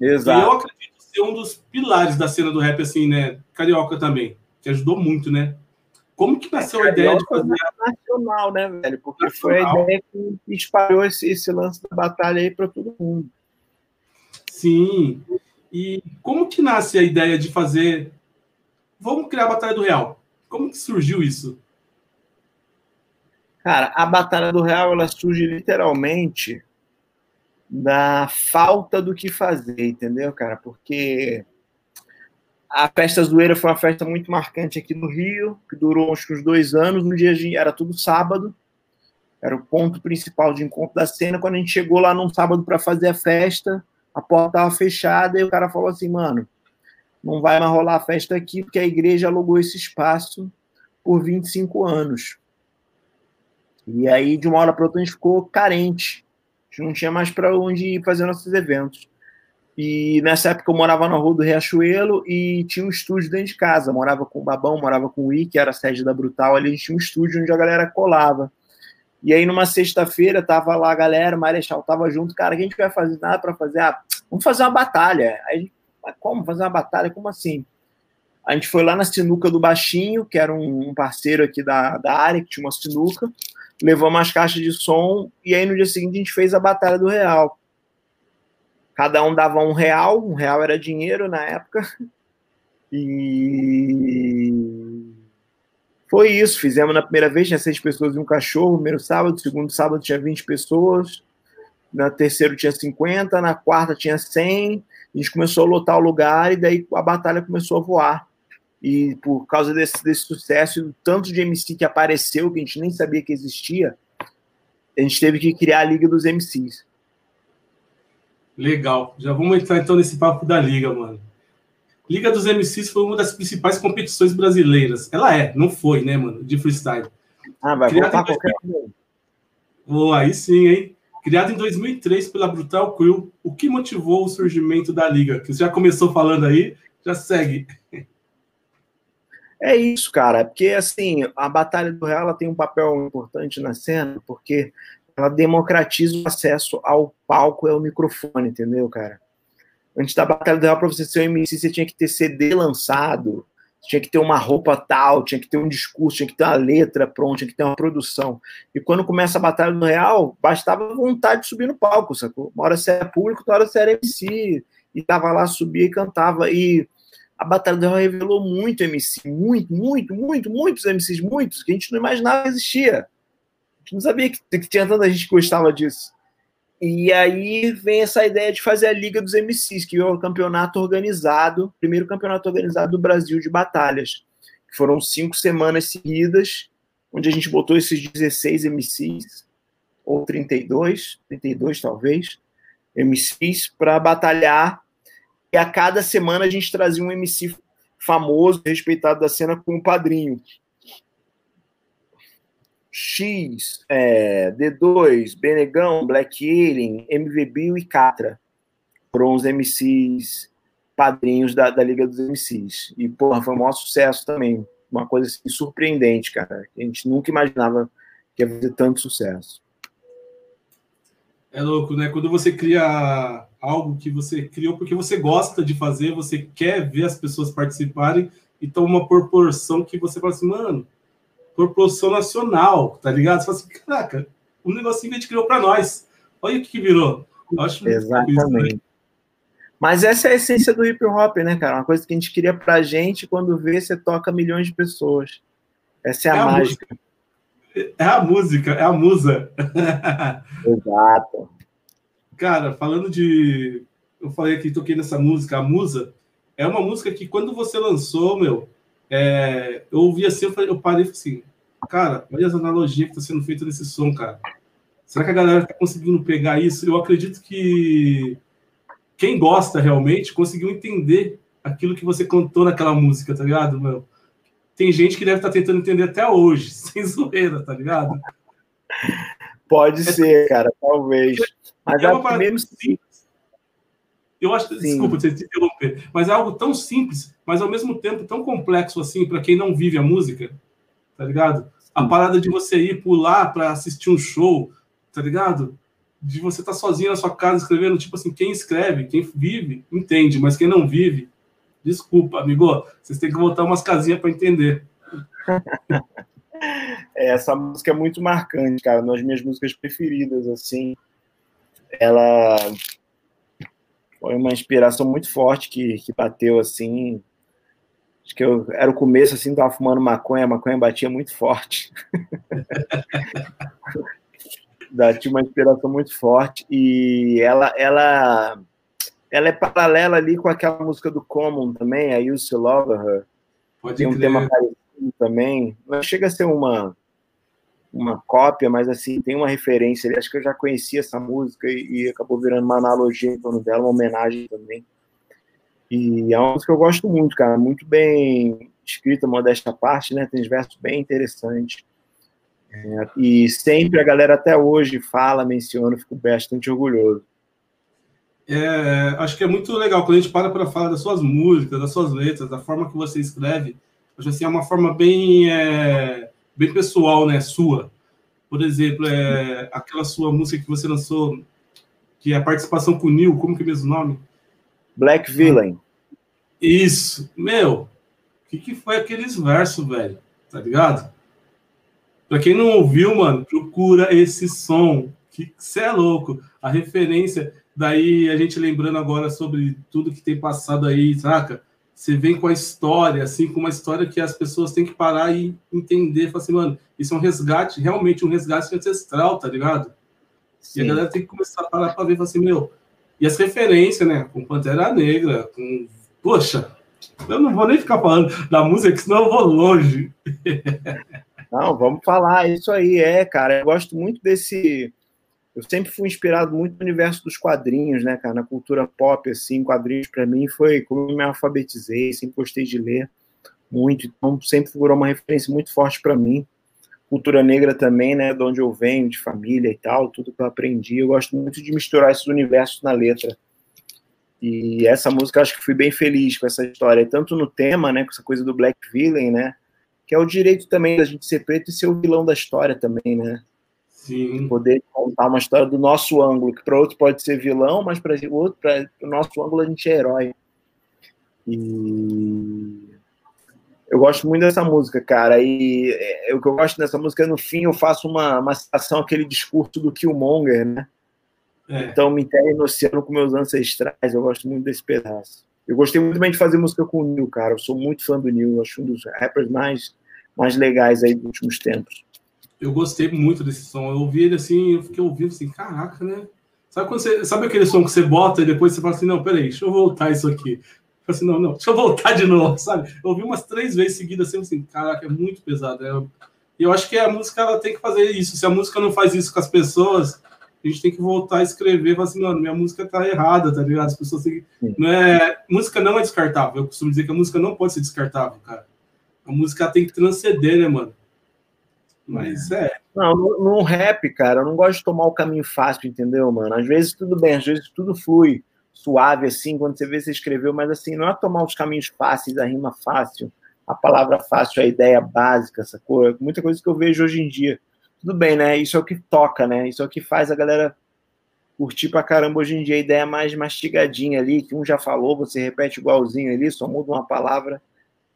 Exato. E eu acredito ser um dos pilares da cena do rap, assim, né? Carioca também, que ajudou muito, né? Como que nasceu é, a ideia de fazer. Nacional, né, velho? Porque nacional. foi a ideia que espalhou esse, esse lance da batalha aí para todo mundo. Sim. E como que nasce a ideia de fazer. Vamos criar a Batalha do Real? Como que surgiu isso? Cara, a Batalha do Real ela surge literalmente da falta do que fazer, entendeu, cara? Porque a festa zoeira foi uma festa muito marcante aqui no Rio, que durou acho que uns dois anos. No dia de, era tudo sábado, era o ponto principal de encontro da cena. Quando a gente chegou lá num sábado para fazer a festa, a porta estava fechada e o cara falou assim, mano, não vai mais rolar a festa aqui porque a igreja alugou esse espaço por 25 anos. E aí, de uma hora para outra, a gente ficou carente. A gente não tinha mais para onde ir fazer nossos eventos. E nessa época eu morava na rua do Riachuelo e tinha um estúdio dentro de casa. morava com o Babão, morava com o I, que era a sede da Brutal. Ali a gente tinha um estúdio onde a galera colava. E aí, numa sexta-feira, tava lá a galera, o Marechal tava junto, cara, a gente vai fazer? Nada para fazer? Ah, vamos fazer uma batalha. Aí, como fazer uma batalha? Como assim? A gente foi lá na sinuca do Baixinho, que era um parceiro aqui da, da área, que tinha uma sinuca, levamos as caixas de som, e aí no dia seguinte a gente fez a Batalha do Real. Cada um dava um real, um real era dinheiro na época, [LAUGHS] e foi isso, fizemos na primeira vez, tinha seis pessoas e um cachorro, primeiro sábado, segundo sábado tinha 20 pessoas, na terceira tinha 50, na quarta tinha 100, a gente começou a lotar o lugar e daí a batalha começou a voar. E por causa desse, desse sucesso e do tanto de MC que apareceu, que a gente nem sabia que existia, a gente teve que criar a Liga dos MCs. Legal. Já vamos entrar então nesse papo da Liga, mano. Liga dos MCs foi uma das principais competições brasileiras. Ela é, não foi, né, mano? De freestyle. Ah, vai Criado voltar qualquer. Oh, aí sim, hein? Criado em 2003 pela Brutal Crew, o que motivou o surgimento da liga? Que você já começou falando aí, já segue. É isso, cara. Porque, assim, a Batalha do Real tem um papel importante na cena, porque ela democratiza o acesso ao palco e ao microfone, entendeu, cara? Antes da Batalha do Real, para você ser um MC, você tinha que ter CD lançado, tinha que ter uma roupa tal, tinha que ter um discurso, tinha que ter uma letra pronta, tinha que ter uma produção. E quando começa a Batalha do Real, bastava vontade de subir no palco, sacou? Uma hora você era público, outra hora você era MC. E tava lá, subia e cantava. E a Batalha do Real revelou muito MC, muito, muito, muito, muitos MCs, muitos, que a gente não imaginava que existia. A gente não sabia que, que tinha tanta gente que gostava disso. E aí vem essa ideia de fazer a Liga dos MCs, que é o campeonato organizado, primeiro campeonato organizado do Brasil de batalhas. Foram cinco semanas seguidas, onde a gente botou esses 16 MCs, ou 32, 32 talvez, MCs, para batalhar. E a cada semana a gente trazia um MC famoso, respeitado da cena, como padrinho. X, é, D2, Benegão, Black Alien, MV Bill e Catra. Foram os MCs padrinhos da, da Liga dos MCs. E, porra, foi um maior sucesso também. Uma coisa assim, surpreendente, cara. A gente nunca imaginava que ia fazer tanto sucesso. É louco, né? Quando você cria algo que você criou porque você gosta de fazer, você quer ver as pessoas participarem e toma uma proporção que você fala assim, mano, proporção nacional, tá ligado? Você fala assim, caraca, um negocinho que a gente criou para nós. Olha o que, que virou. Eu acho Exatamente. Isso, né? Mas essa é a essência do hip hop, né, cara? Uma coisa que a gente queria pra gente, quando vê, você toca milhões de pessoas. Essa é a, é a mágica. Música. É a música, é a musa. [LAUGHS] Exato. Cara, falando de. Eu falei aqui, toquei nessa música, a musa. É uma música que quando você lançou, meu, é, eu ouvi assim, eu, falei, eu parei e falei assim, cara, olha as analogias que estão sendo feitas nesse som, cara. Será que a galera está conseguindo pegar isso? Eu acredito que quem gosta realmente conseguiu entender aquilo que você contou naquela música, tá ligado, meu? Tem gente que deve estar tá tentando entender até hoje, [LAUGHS] sem zoeira, tá ligado? Pode é, ser, cara, talvez. Mas é uma mesmo simples. Eu acho, Sim. desculpa te interromper, mas é algo tão simples, mas ao mesmo tempo tão complexo assim para quem não vive a música, tá ligado? A parada de você ir pular para assistir um show, tá ligado? de você estar tá sozinho na sua casa escrevendo, tipo assim, quem escreve, quem vive, entende, mas quem não vive, desculpa, amigo, vocês têm que voltar umas casinhas para entender. [LAUGHS] É, essa música é muito marcante, cara, uma das minhas músicas preferidas, assim. Ela foi uma inspiração muito forte que, que bateu, assim. Acho que eu era o começo, assim, tava fumando maconha, a maconha batia muito forte. [LAUGHS] da, tinha uma inspiração muito forte e ela, ela, ela é paralela ali com aquela música do Common também, a Used to Love Her. Pode Tem um crer. tema parecido também. Não chega a ser uma uma cópia, mas assim, tem uma referência ali. Acho que eu já conhecia essa música e, e acabou virando uma analogia em torno dela, uma homenagem também. E é uma música que eu gosto muito, cara. Muito bem escrita, modesta parte, né? Tem versos bem interessantes. É, e sempre a galera até hoje fala, menciona, fico bastante orgulhoso. É, acho que é muito legal quando a gente para para falar das suas músicas, das suas letras, da forma que você escreve. Acho assim, é uma forma bem, é, bem pessoal, né, sua. Por exemplo, é, aquela sua música que você lançou, que é a participação com o Neil, como que é mesmo o nome? Black Villain. Isso, meu, o que, que foi aqueles versos, velho? Tá ligado? Pra quem não ouviu, mano, procura esse som. Que você é louco. A referência, daí a gente lembrando agora sobre tudo que tem passado aí, saca? Você vem com a história, assim, com uma história que as pessoas têm que parar e entender. Falar assim, mano, isso é um resgate, realmente um resgate ancestral, tá ligado? Sim. E a galera tem que começar a parar pra ver, falar assim, meu. E as referências, né? Com Pantera Negra, com. Poxa, eu não vou nem ficar falando da música, senão eu vou longe. [LAUGHS] Não, vamos falar, isso aí é, cara. Eu gosto muito desse. Eu sempre fui inspirado muito no universo dos quadrinhos, né, cara? Na cultura pop, assim, quadrinhos para mim foi como eu me alfabetizei, sempre gostei de ler muito, então sempre figurou uma referência muito forte para mim. Cultura negra também, né, de onde eu venho, de família e tal, tudo que eu aprendi. Eu gosto muito de misturar esses universos na letra. E essa música acho que fui bem feliz com essa história, tanto no tema, né, com essa coisa do Black Villain, né, que é o direito também da gente ser preto e ser o vilão da história também, né? Sim. Poder contar uma história do nosso ângulo, que para outro pode ser vilão, mas para o outro, para o nosso ângulo, a gente é herói. E eu gosto muito dessa música, cara. E é, o que eu gosto dessa música, no fim, eu faço uma, uma citação aquele discurso do Killmonger, né? É. Então, me enterre no oceano com meus ancestrais. Eu gosto muito desse pedaço. Eu gostei muito bem de fazer música com o Neil, cara. Eu sou muito fã do Neil. acho um dos rappers mais mais legais aí dos últimos tempos. Eu gostei muito desse som. Eu ouvi ele assim, eu fiquei ouvindo assim, caraca, né? Sabe, quando você, sabe aquele som que você bota e depois você fala assim, não, peraí, deixa eu voltar isso aqui. Eu falei assim, não, não, deixa eu voltar de novo, [LAUGHS] sabe? Eu ouvi umas três vezes seguidas assim, assim caraca, é muito pesado. É... E eu acho que a música ela tem que fazer isso. Se a música não faz isso com as pessoas, a gente tem que voltar a escrever e falar assim, mano, minha música tá errada, tá ligado? As pessoas têm que... Não é... Música não é descartável. Eu costumo dizer que a música não pode ser descartável, cara. A música tem que transcender, né, mano? Mas é. Não, no, no, rap, cara, eu não gosto de tomar o caminho fácil, entendeu, mano? Às vezes tudo bem, às vezes tudo flui suave, assim, quando você vê, você escreveu, mas assim, não é tomar os caminhos fáceis, a rima fácil, a palavra fácil, a ideia básica, essa coisa. Muita coisa que eu vejo hoje em dia. Tudo bem, né? Isso é o que toca, né? Isso é o que faz a galera curtir pra caramba hoje em dia. A ideia mais mastigadinha ali, que um já falou, você repete igualzinho ali, só muda uma palavra.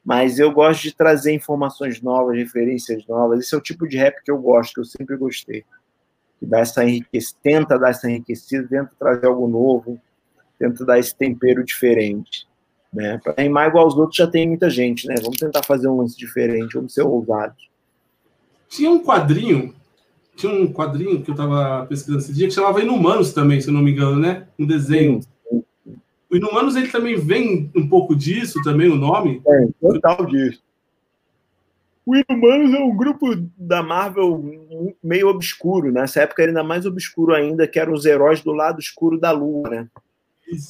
Mas eu gosto de trazer informações novas, referências novas. Esse é o tipo de rap que eu gosto, que eu sempre gostei. Que dá essa enriquecida, tenta dar essa enriquecida, tenta trazer algo novo, tenta dar esse tempero diferente. Né? Para rimar igual aos outros já tem muita gente, né? Vamos tentar fazer um lance diferente, vamos ser ousados. Tinha um quadrinho, tinha um quadrinho que eu estava pesquisando esse dia que chamava Inumanos também, se eu não me engano, né? Um desenho. Sim. O Inumanos ele também vem um pouco disso também, o nome? É, total disso. O Inumanos é um grupo da Marvel meio obscuro, né? nessa época era ainda mais obscuro ainda, que eram os heróis do lado escuro da Lua, né?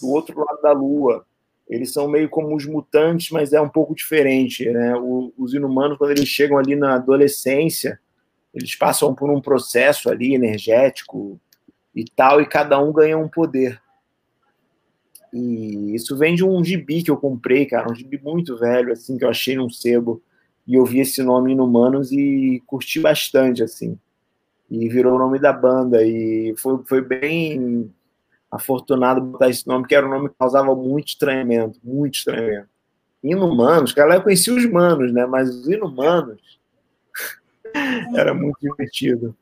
Do outro lado da Lua. Eles são meio como os mutantes, mas é um pouco diferente, né? os inumanos, quando eles chegam ali na adolescência, eles passam por um processo ali energético e tal, e cada um ganha um poder. E isso vem de um gibi que eu comprei, cara, um gibi muito velho, assim, que eu achei num sebo, e eu vi esse nome Inumanos e curti bastante, assim. E virou o nome da banda, e foi, foi bem afortunado botar esse nome, que era um nome que causava muito estranhamento, muito estranhamento. Inumanos, cara, eu conhecia os manos, né? Mas os inumanos [LAUGHS] era muito divertido.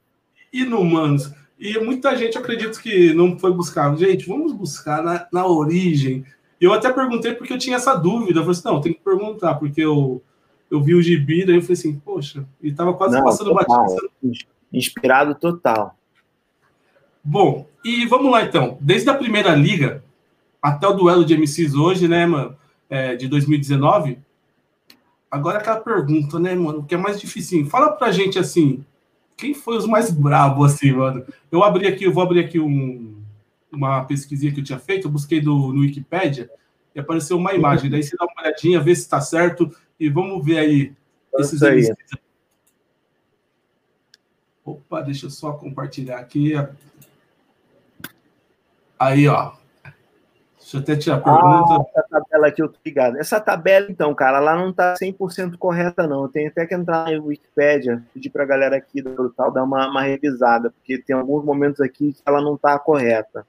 Inumanos. E muita gente acredita que não foi buscar. Gente, vamos buscar na, na origem. Eu até perguntei porque eu tinha essa dúvida. Eu falei assim, não, tem que perguntar, porque eu, eu vi o gibi, daí eu falei assim, poxa, e tava quase não, passando batido. Inspirado total. Bom, e vamos lá então. Desde a primeira liga até o duelo de MCs hoje, né, mano, é, de 2019. Agora aquela pergunta, né, mano, o que é mais difícil? Fala pra gente assim, quem foi os mais bravos, assim, mano? Eu abri aqui, eu vou abrir aqui um, uma pesquisinha que eu tinha feito, eu busquei do, no Wikipedia e apareceu uma imagem. Daí você dá uma olhadinha, vê se está certo e vamos ver aí esses aí. Opa, deixa eu só compartilhar aqui. Aí, ó. Deixa eu até tirar a pergunta. Ah, essa tabela aqui eu tô ligado. Essa tabela, então, cara, ela não tá 100% correta, não. Eu tenho até que entrar na Wikipedia, pedir pra galera aqui do Brutal dar uma, uma revisada, porque tem alguns momentos aqui que ela não tá correta.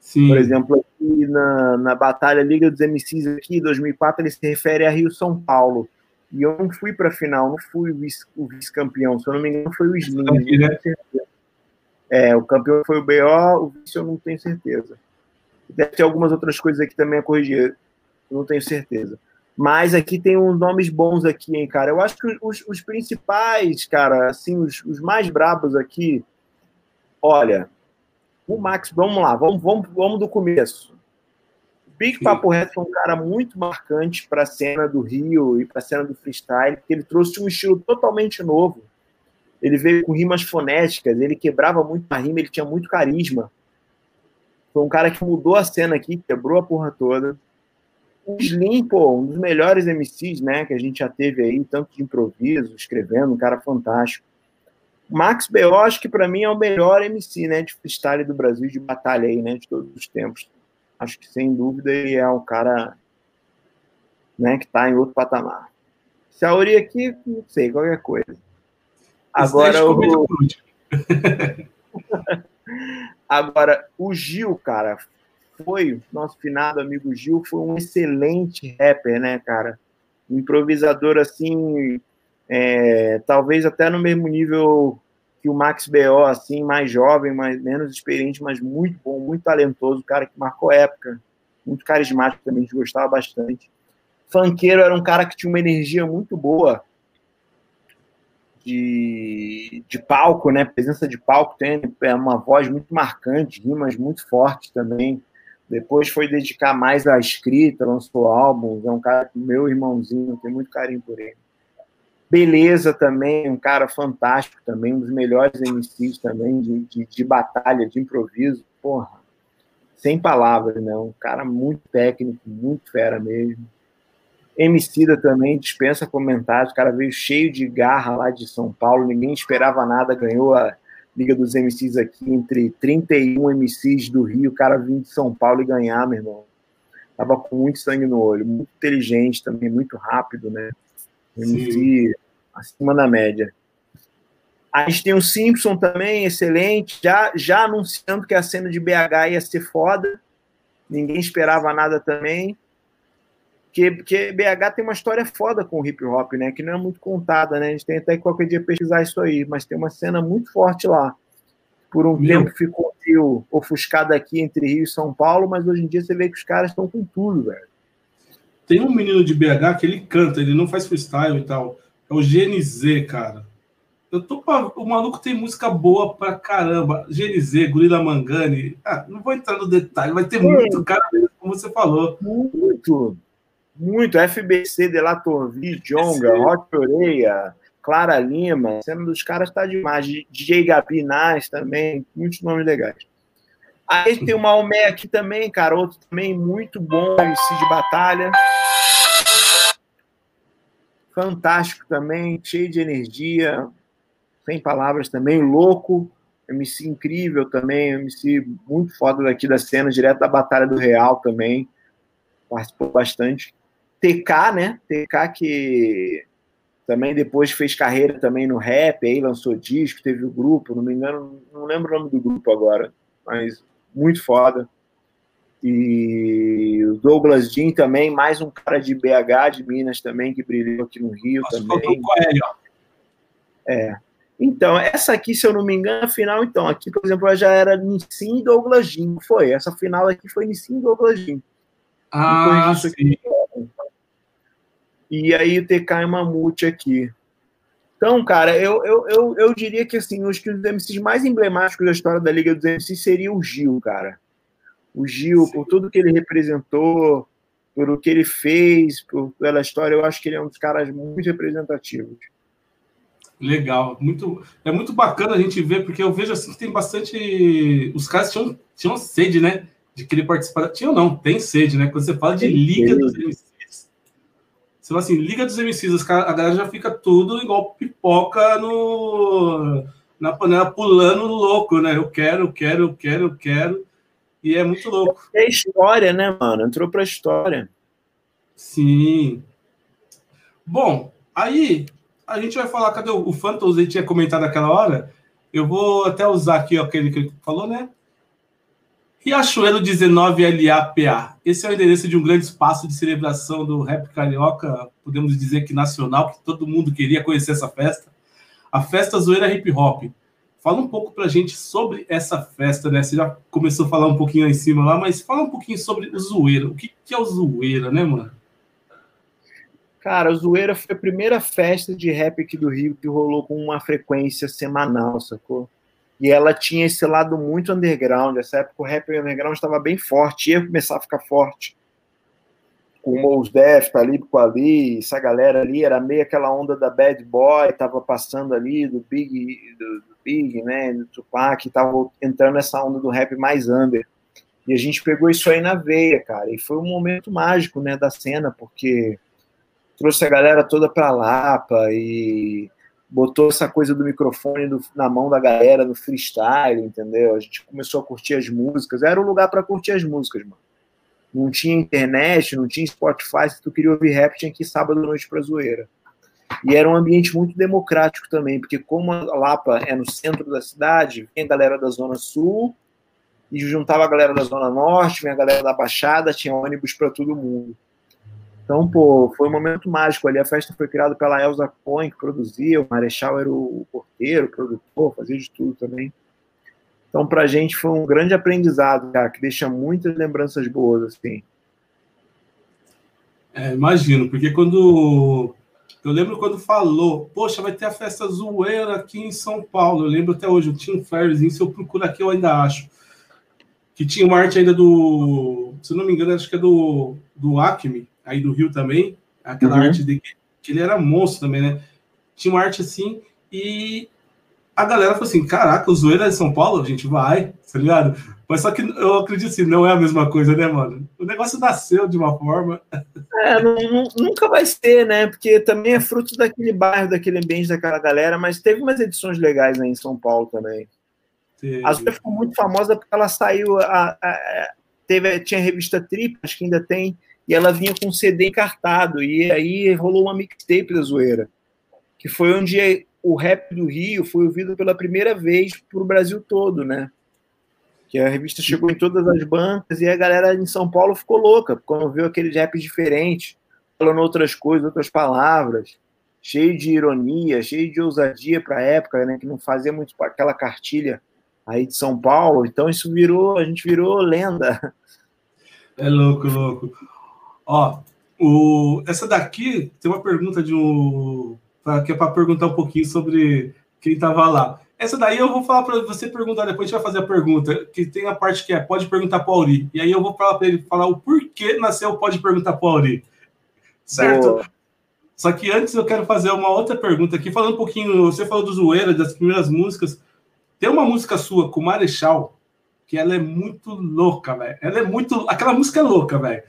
Sim. Por exemplo, aqui na, na Batalha Liga dos MCs aqui, 2004, ele se refere a Rio-São Paulo. E eu não fui pra final, não fui o vice-campeão. Se eu não me engano, foi o Slim. Né? É, o campeão foi o BO, o vice eu não tenho certeza. Deve ter algumas outras coisas aqui também a corrigir, não tenho certeza. Mas aqui tem uns nomes bons aqui, hein, cara. Eu acho que os, os principais, cara, assim, os, os, mais brabos aqui, olha, o Max, vamos lá, vamos, vamos, vamos do começo. O Big. Papo Reto foi um cara muito marcante para a cena do Rio e para a cena do freestyle, porque ele trouxe um estilo totalmente novo ele veio com rimas fonéticas, ele quebrava muito a rima, ele tinha muito carisma. Foi um cara que mudou a cena aqui, quebrou a porra toda. O Slim, pô, um dos melhores MCs, né, que a gente já teve aí, tanto de improviso, escrevendo, um cara fantástico. Max B.O., acho que para mim é o melhor MC, né, de freestyle do Brasil, de batalha aí, né, de todos os tempos. Acho que, sem dúvida, ele é um cara, né, que tá em outro patamar. Se a Ori aqui, não sei, qualquer coisa. Agora o... [LAUGHS] Agora, o Gil, cara, foi, nosso finado amigo Gil, foi um excelente rapper, né, cara? Improvisador, assim, é, talvez até no mesmo nível que o Max B.O., assim, mais jovem, mais, menos experiente, mas muito bom, muito talentoso, cara que marcou época, muito carismático também, a gente gostava bastante. Funkeiro era um cara que tinha uma energia muito boa, de, de palco, né? Presença de palco, tem é uma voz muito marcante, rimas muito fortes também. Depois foi dedicar mais à escrita, lançou álbuns, é um cara meu irmãozinho, tenho muito carinho por ele. Beleza também, um cara fantástico também, um dos melhores MCs também de, de, de batalha, de improviso, porra, sem palavras, né? Um cara muito técnico, muito fera mesmo. Emicida também dispensa comentários, o cara veio cheio de garra lá de São Paulo, ninguém esperava nada, ganhou a Liga dos MCs aqui entre 31 MCs do Rio, o cara vindo de São Paulo e ganhar, meu irmão. Tava com muito sangue no olho, muito inteligente também, muito rápido, né? MC acima da média. A gente tem o Simpson também, excelente, já, já anunciando que a cena de BH ia ser foda. Ninguém esperava nada também. Porque, porque BH tem uma história foda com o hip hop, né? Que não é muito contada, né? A gente tem até que qualquer dia pesquisar isso aí, mas tem uma cena muito forte lá. Por um Meu. tempo ficou meio ofuscado aqui entre Rio e São Paulo, mas hoje em dia você vê que os caras estão com tudo, velho. Tem um menino de BH que ele canta, ele não faz freestyle e tal. É o GNZ, cara. Eu tô pra... O maluco tem música boa pra caramba. GNZ, Gorila Mangani. Ah, não vou entrar no detalhe, vai ter muito cara como você falou. Muito. Muito. FBC, Delatorvi, Jonga, Rock Oreia, Clara Lima. Sendo dos caras tá demais. DJ Gabi Nas também. Muitos nomes legais. Aí tem o Maomé aqui também, cara. Outro também muito bom, MC de batalha fantástico também, cheio de energia, sem palavras também, louco, MC incrível também, MC muito foda daqui da cena, direto da Batalha do Real também, participou bastante. TK, né? TK que também depois fez carreira também no rap, aí lançou disco, teve o grupo, não me engano, não lembro o nome do grupo agora, mas muito foda. E o Douglas Jean também, mais um cara de BH, de Minas também, que brilhou aqui no Rio Nossa, também. É. Então, essa aqui, se eu não me engano, a final, então, aqui, por exemplo, já era Nissin e Douglas Jean, foi. Essa final aqui foi Nissin e Douglas Jean. Ah, sim. E aí o TK e Mamute aqui. Então, cara, eu, eu, eu, eu diria que, assim, os que os MCs mais emblemáticos da história da Liga dos MCs seria o Gil, cara o Gil, por tudo que ele representou, por o que ele fez, por, pela história, eu acho que ele é um dos caras muito representativos. Legal, muito, é muito bacana a gente ver, porque eu vejo assim que tem bastante. Os caras tinham, tinham sede, né? De querer participar. Tinham não, tem sede, né? Quando você fala de Liga dos MCs, você fala assim, Liga dos MCs, a galera já fica tudo igual pipoca no, na panela pulando louco, né? Eu quero, eu quero, eu quero, eu quero. E é muito louco. É história, né, mano? Entrou pra história. Sim. Bom, aí a gente vai falar. Cadê o, o Phantoms? A gente tinha comentado aquela hora. Eu vou até usar aqui ó, aquele que ele falou, né? Riachuelo 19LAPA. Esse é o endereço de um grande espaço de celebração do rap carioca, podemos dizer que nacional, que todo mundo queria conhecer essa festa. A festa Zoeira Hip Hop. Fala um pouco para a gente sobre essa festa, né? Você já começou a falar um pouquinho aí em cima lá, mas fala um pouquinho sobre o Zoeira. O que, que é o Zoeira, né, mano? Cara, o Zoeira foi a primeira festa de rap aqui do Rio que rolou com uma frequência semanal, sacou? E ela tinha esse lado muito underground. Essa época o rap underground estava bem forte, ia começar a ficar forte. Com o Mos Def, Talib Ali, essa galera ali, era meio aquela onda da Bad Boy, tava passando ali, do Big, do, Big, né, do Tupac, tava entrando nessa onda do rap mais under. E a gente pegou isso aí na veia, cara. E foi um momento mágico, né, da cena, porque trouxe a galera toda pra Lapa e botou essa coisa do microfone do, na mão da galera no freestyle, entendeu? A gente começou a curtir as músicas. Era um lugar para curtir as músicas, mano. Não tinha internet, não tinha Spotify. Se tu queria ouvir rap, tinha que ir sábado à noite pra zoeira. E era um ambiente muito democrático também, porque como a Lapa é no centro da cidade, vem a galera da Zona Sul e juntava a galera da Zona Norte, vem a galera da Baixada, tinha ônibus para todo mundo. Então, pô, foi um momento mágico ali. A festa foi criada pela Elza Cohen, que produzia, o Marechal era o porteiro, o produtor, fazia de tudo também. Então, pra gente foi um grande aprendizado, cara, que deixa muitas lembranças boas, assim. É, imagino, porque quando eu lembro quando falou, poxa, vai ter a festa zoeira aqui em São Paulo. Eu lembro até hoje, eu tinha um flyerzinho, se eu procurar aqui eu ainda acho. Que tinha uma arte ainda do, se eu não me engano, acho que é do, do Acme, aí do Rio também. Aquela uhum. arte de que ele era monstro também, né? Tinha uma arte assim, e a galera falou assim: caraca, o zoeira é de São Paulo, a gente vai, tá ligado? Mas só que eu acredito assim, não é a mesma coisa, né, mano? O negócio nasceu de uma forma. É, não, nunca vai ser, né? Porque também é fruto daquele bairro, daquele ambiente, daquela galera, mas teve umas edições legais aí em São Paulo também. Teve. A Zoeira ficou muito famosa porque ela saiu. A, a, teve, tinha a revista Trip, acho que ainda tem, e ela vinha com um CD encartado, e aí rolou uma mixtape da Zoeira, que foi onde o rap do Rio foi ouvido pela primeira vez para o Brasil todo, né? que a revista chegou em todas as bancas e a galera em São Paulo ficou louca quando viu aqueles raps diferentes, falando outras coisas, outras palavras, cheio de ironia, cheio de ousadia para a época, né, que não fazia muito aquela cartilha aí de São Paulo. Então isso virou, a gente virou lenda. É louco, louco. Ó, o, essa daqui tem uma pergunta de um que é para perguntar um pouquinho sobre quem estava lá. Essa daí eu vou falar para você perguntar depois, a gente vai fazer a pergunta, que tem a parte que é pode perguntar para o Auri. E aí eu vou falar para ele falar o porquê nasceu pode perguntar para o Auri. Certo? Boa. Só que antes eu quero fazer uma outra pergunta aqui, falando um pouquinho, você falou do Zoeira, das primeiras músicas. Tem uma música sua com Marechal, que ela é muito louca, velho. Ela é muito. Aquela música é louca, velho.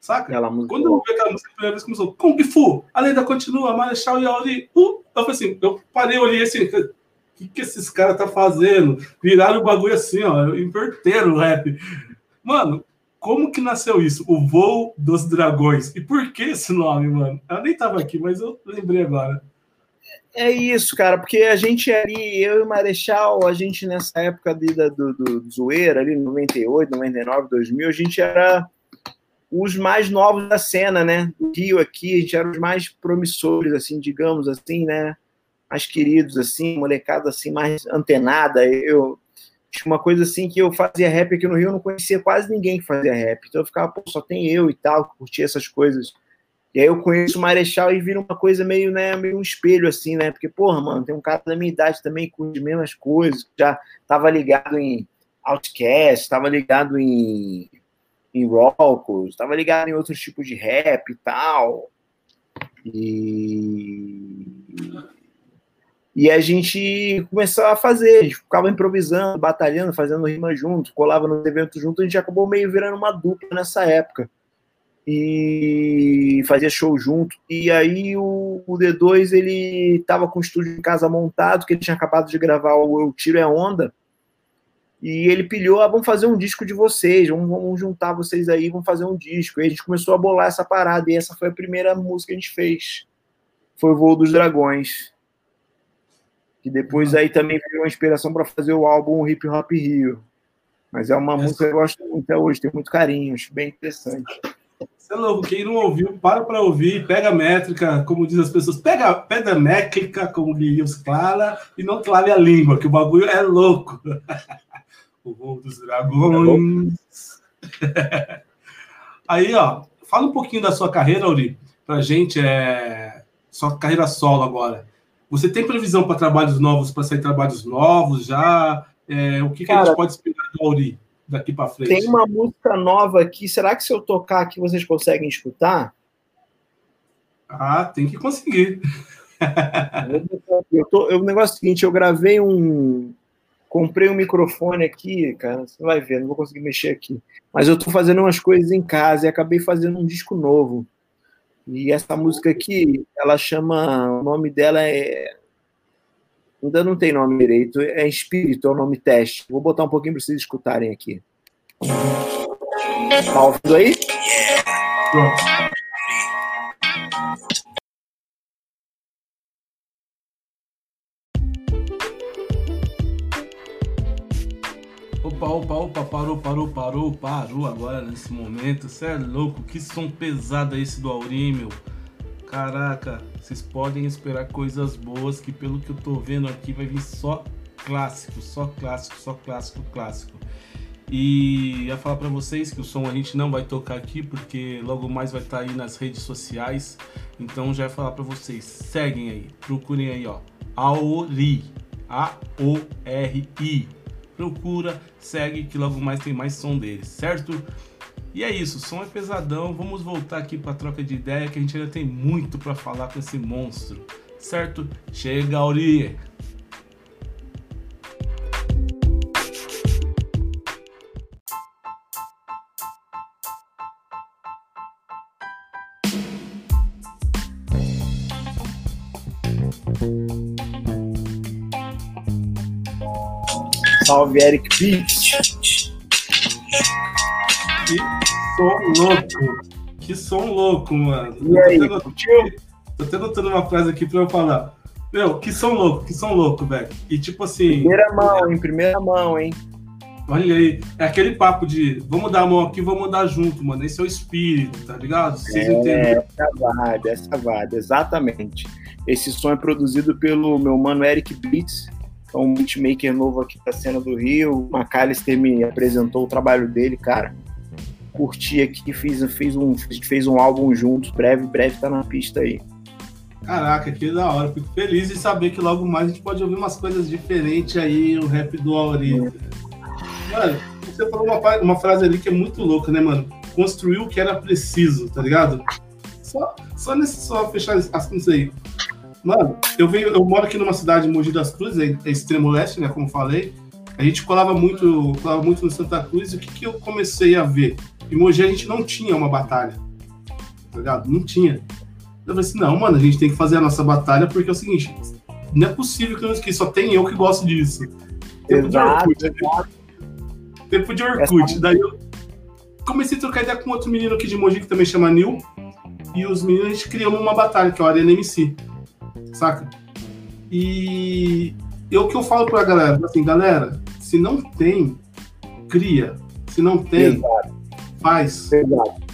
Saca? Ela, Quando eu ouvi aquela música a primeira vez, começou Kung Fu, a lenda continua, Marechal e Auri. Uh, eu falei assim, eu parei, olhei assim, que, que esses caras tá fazendo? Viraram o bagulho assim, ó, inverteram o rap. Mano, como que nasceu isso? O voo dos dragões. E por que esse nome, mano? Eu nem tava aqui, mas eu lembrei agora. É isso, cara, porque a gente ali, eu e o Marechal, a gente nessa época de, do, do, do Zoeira, ali, 98, 99, 2000, a gente era os mais novos da cena, né? Do Rio aqui, a gente era os mais promissores, assim, digamos assim, né? mais queridos, assim, molecada assim, mais antenada. Eu uma coisa assim que eu fazia rap aqui no Rio, eu não conhecia quase ninguém que fazia rap. Então eu ficava, pô, só tem eu e tal, que curtia essas coisas. E aí eu conheço o Marechal e vira uma coisa meio, né, meio um espelho, assim, né? Porque, porra, mano, tem um cara da minha idade também com as mesmas coisas, já tava ligado em Outcast, tava ligado em, em Rockos, tava ligado em outros tipos de rap e tal. E e a gente começou a fazer, a gente ficava improvisando, batalhando, fazendo rima junto, colava nos eventos junto, a gente acabou meio virando uma dupla nessa época. E fazia show junto. E aí o, o D2 ele tava com o estúdio em casa montado, que ele tinha acabado de gravar o Eu Tiro é Onda. E ele pilhou, ah, vamos fazer um disco de vocês, vamos, vamos juntar vocês aí, vamos fazer um disco. E a gente começou a bolar essa parada, e essa foi a primeira música que a gente fez. Foi o Voo dos Dragões que depois aí também veio uma inspiração para fazer o álbum Hip Hop Rio. Mas é uma Essa... música que eu gosto muito até hoje, tem muito carinho, acho bem interessante. Você é louco, quem não ouviu, para para ouvir, pega a métrica, como diz as pessoas, pega, pega a métrica, como diria os Clara, e não clave a língua, que o bagulho é louco. [LAUGHS] o voo dos dragões. [LAUGHS] Aí, ó, fala um pouquinho da sua carreira, Auri, pra gente, é... sua carreira solo agora. Você tem previsão para trabalhos novos, para sair trabalhos novos já? É, o que, Cara, que, a gente pode esperar do Auri daqui para frente? Tem uma música nova aqui. Será que se eu tocar aqui vocês conseguem escutar? Ah, tem que conseguir. [LAUGHS] eu tô, o negócio é o seguinte, eu gravei um. Comprei um microfone aqui, cara. Você vai ver, não vou conseguir mexer aqui. Mas eu estou fazendo umas coisas em casa e acabei fazendo um disco novo. E essa música aqui, ela chama. O nome dela é. Ainda não tem nome direito, é Espírito, é o nome teste. Vou botar um pouquinho para vocês escutarem aqui. Tá ouvindo aí? Pronto. Opa, opa, parou, parou, parou, parou agora nesse momento. Você é louco, que som pesado é esse do Auri, meu. Caraca, vocês podem esperar coisas boas que pelo que eu tô vendo aqui vai vir só clássico, só clássico, só clássico, clássico. E ia falar para vocês que o som a gente não vai tocar aqui porque logo mais vai estar tá aí nas redes sociais. Então já ia falar para vocês, seguem aí, procurem aí, ó, Aori, A O R I procura, segue que logo mais tem mais som deles, certo? E é isso, o som é pesadão. Vamos voltar aqui para troca de ideia que a gente ainda tem muito para falar com esse monstro, certo? Chega, Auri! Salve, Eric Pitts. Que som louco. Que som louco, mano. E aí, tô, tendo, tô até notando uma frase aqui pra eu falar. Meu, que som louco, que som louco, velho. E tipo assim. Primeira mão, em primeira mão, hein? Olha aí, é aquele papo de vamos dar a mão aqui, vamos dar junto, mano. Esse é o espírito, tá ligado? Vocês é, entendem? Essa vibe, essa vibe, exatamente. Esse som é produzido pelo meu mano Eric Beats, um beatmaker novo aqui da cena do Rio. O McAllister me apresentou o trabalho dele, cara. Curti aqui, fiz, fiz, um, fez um álbum juntos, breve, breve tá na pista aí. Caraca, que da hora. Fico feliz de saber que logo mais a gente pode ouvir umas coisas diferentes aí, o rap do Auri. Mano, você falou uma, uma frase ali que é muito louca, né, mano? Construiu o que era preciso, tá ligado? Só, só nesse só fechar as coisas aí. Mano, eu venho, eu moro aqui numa cidade, Mogi das Cruzes, é, é extremo leste, né? Como falei. A gente colava muito, colava muito no Santa Cruz, e o que, que eu comecei a ver? Em Mogi a gente não tinha uma batalha. Tá ligado? Não tinha. Eu falei assim, não, mano, a gente tem que fazer a nossa batalha, porque é o seguinte, não é possível que, que só tem eu que gosto disso. Tempo exato, de Orkut. Exato. Tempo de Orkut. Essa... Daí eu comecei a trocar ideia com outro menino aqui de Mogi, que também chama Nil. E os meninos, a gente criou uma batalha, que é o Arena MC saca? E eu que eu falo pra galera, assim, galera, se não tem, cria. Se não tem, Exato. faz. Exato.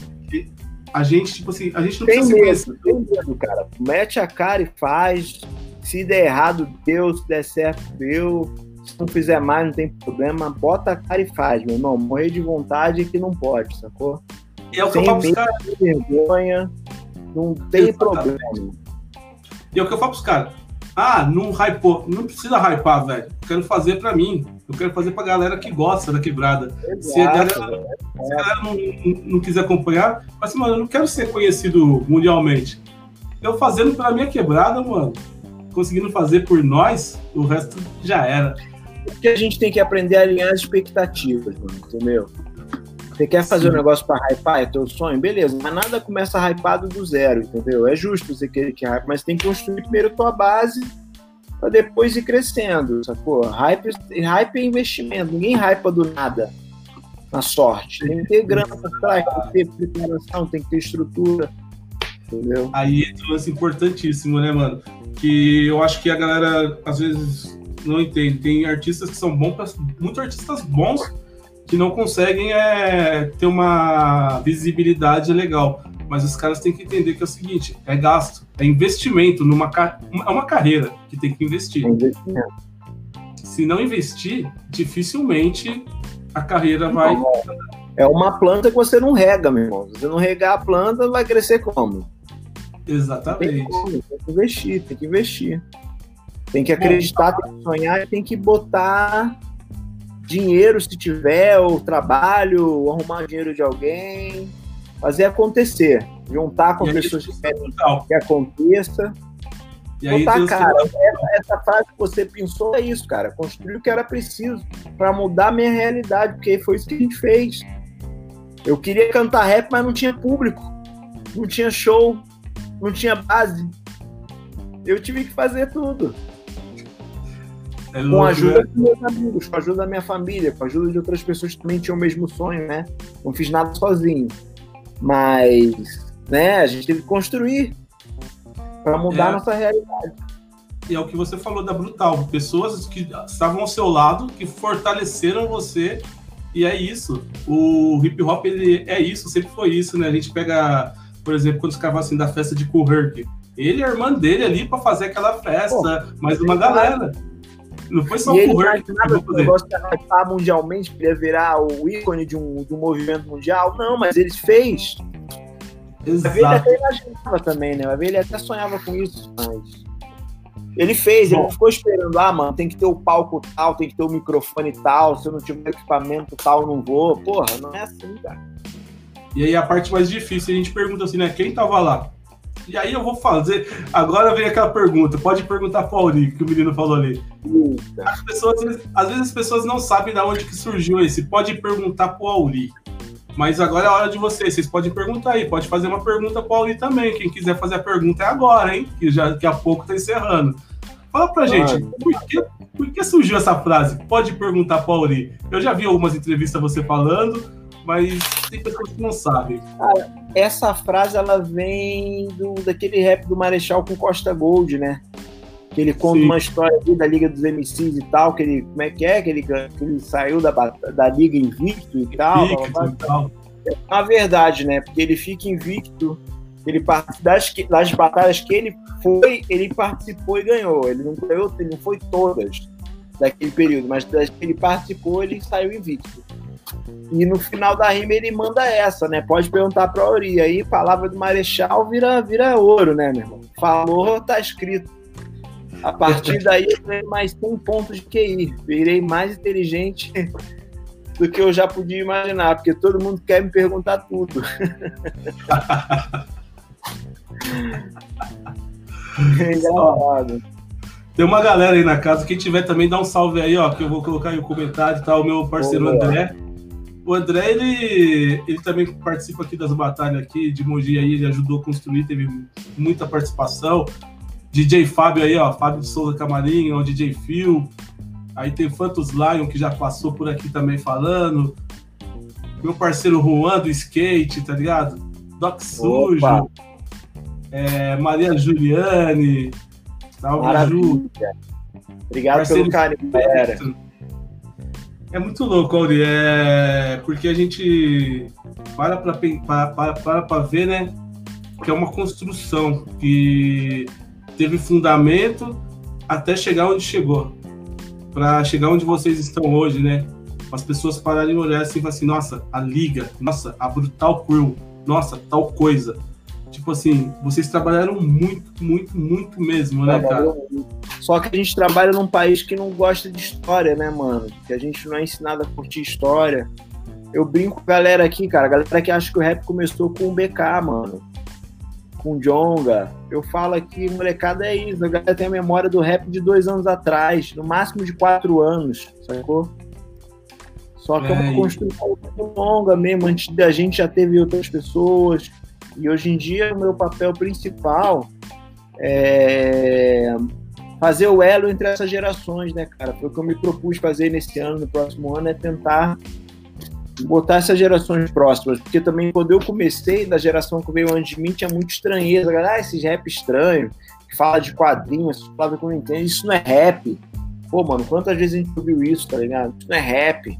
A gente, tipo assim, a gente não tem precisa medo, Tem medo, cara. Mete a cara e faz. Se der errado, deu. Se der certo, deu. Se não fizer mais, não tem problema. Bota a cara e faz, meu irmão. Morrer de vontade é que não pode, sacou? E é o que eu falo pros caras. vergonha, não tem Exatamente. problema. E é o que eu falo pros caras. Ah, não hypou. Não precisa hypar, velho. Eu quero fazer pra mim. Eu quero fazer pra galera que gosta da quebrada. Exato, se a galera, se a galera não, não, não, quiser acompanhar, mas assim, mano, eu não quero ser conhecido mundialmente. Eu fazendo pela minha quebrada, mano, conseguindo fazer por nós, o resto já era. Porque a gente tem que aprender a alinhar as expectativas, mano, entendeu? Você quer fazer Sim. um negócio para hypar, é teu sonho? Beleza, mas nada começa hypado do zero, entendeu? É justo você querer que hype, mas tem que construir primeiro tua base para depois ir crescendo, sacou? Hype, hype é investimento, ninguém hypa do nada na sorte. Tem que ter grana por trás, tem que ter preparação, tem que ter estrutura, entendeu? Aí é um lance importantíssimo, né, mano? Que eu acho que a galera às vezes não entende. Tem artistas que são bons, muitos artistas bons que não conseguem é, ter uma visibilidade legal. Mas os caras têm que entender que é o seguinte: é gasto, é investimento numa é uma carreira que tem que investir. Se não investir, dificilmente a carreira vai. É uma planta que você não rega, meu irmão. Se você não regar a planta, vai crescer como? Exatamente. Tem que, tem que investir, tem que investir. Tem que acreditar, tem que sonhar e tem que botar dinheiro se tiver, ou trabalho, ou arrumar dinheiro de alguém, fazer acontecer, juntar com pessoas que querem que aconteça. E aí, Botar, cara, essa, essa frase que você pensou é isso, cara. Construir o que era preciso para mudar a minha realidade, porque foi isso que a gente fez. Eu queria cantar rap, mas não tinha público, não tinha show, não tinha base. Eu tive que fazer tudo. É com a ajuda né? dos meus amigos, com a ajuda da minha família, com a ajuda de outras pessoas que também tinham o mesmo sonho, né? Não fiz nada sozinho. Mas, né, a gente teve que construir para mudar é, a nossa realidade. E é o que você falou da Brutal, pessoas que estavam ao seu lado, que fortaleceram você, e é isso. O hip hop, ele é isso, sempre foi isso, né? A gente pega, por exemplo, quando os caras assim da festa de Cohurk, ele e a irmã dele ali para fazer aquela festa, Pô, mais uma galera. Não foi só e o Hurt que o negócio de hypar mundialmente, queria virar o ícone de um, de um movimento mundial. Não, mas ele fez. Exato. Ele até imaginava também, né? Ele até sonhava com isso, mas. Ele fez, Bom. ele ficou esperando, ah, mano, tem que ter o palco tal, tem que ter o microfone tal, se eu não tiver equipamento tal, não vou. Porra, não é assim, cara. E aí a parte mais difícil, a gente pergunta assim, né? Quem tava lá? E aí eu vou fazer. Agora vem aquela pergunta. Pode perguntar para o Auri, que o menino falou ali. As pessoas, às vezes as pessoas não sabem de onde que surgiu esse. Pode perguntar para o Auri. Mas agora é a hora de vocês. Vocês podem perguntar aí. Pode fazer uma pergunta para o Auri também. Quem quiser fazer a pergunta é agora, hein? Que já daqui a pouco está encerrando. Fala pra gente, por que, por que surgiu essa frase? Pode perguntar pra Auri. Eu já vi algumas entrevistas você falando, mas tem pessoas que não sabem. essa frase ela vem do, daquele rap do Marechal com Costa Gold, né? Que ele conta Sim. uma história ali da Liga dos MCs e tal, que ele. Como é que é? Que ele, que ele saiu da, da Liga invicto e tal. Invicto. É uma verdade, né? Porque ele fica invicto. Ele das, das batalhas que ele foi, ele participou e ganhou. Ele não ganhou, ele não foi todas daquele período, mas das que ele participou, ele saiu invicto. E no final da rima ele manda essa, né? Pode perguntar pra Ori. Aí, palavra do Marechal vira, vira ouro, né, meu irmão? Falou, tá escrito. A partir daí eu ganhei mais 100 pontos de QI. Virei mais inteligente [LAUGHS] do que eu já podia imaginar, porque todo mundo quer me perguntar tudo. [LAUGHS] é engraçado. Tem uma galera aí na casa, quem tiver também dá um salve aí, ó, que eu vou colocar aí o comentário, tá? O meu parceiro André. O André, ele, ele também participa aqui das batalhas aqui de Mogi aí, ele ajudou a construir, teve muita participação. DJ Fábio aí, ó, Fábio de Souza Camarim, o DJ Phil. Aí tem Fantos Lion, que já passou por aqui também falando. Meu parceiro Juan do skate, tá ligado? Doc Sujo. É, Maria Juliane. Salve. Ju. Obrigado Parceiro pelo carinho, galera. É muito louco, Auri. É porque a gente para para para, para, para ver, né? Que é uma construção que teve fundamento até chegar onde chegou. Para chegar onde vocês estão hoje, né? As pessoas pararem de olhar assim e falar assim, nossa, a liga, nossa, a brutal crew, nossa, tal coisa. Tipo assim, vocês trabalharam muito, muito, muito mesmo, né, cara? Só que a gente trabalha num país que não gosta de história, né, mano? Que a gente não é ensinado a curtir história. Eu brinco com a galera aqui, cara. A galera que acha que o rap começou com o BK, mano. Com o Jonga. Eu falo aqui, molecada, é isso. A galera tem a memória do rap de dois anos atrás, no máximo de quatro anos, sacou? Só que é, é uma construção longa mesmo. Antes da gente já teve outras pessoas e hoje em dia o meu papel principal é fazer o elo entre essas gerações, né, cara? Foi o que eu me propus fazer nesse ano, no próximo ano, é tentar botar essas gerações próximas, porque também quando eu comecei, da geração que veio antes de mim, tinha muita estranheza, galera, ah, esses rap estranho, que fala de quadrinhos, fala que eu não entendo, isso não é rap. Pô, mano, quantas vezes a gente ouviu isso, tá ligado? Isso não é rap.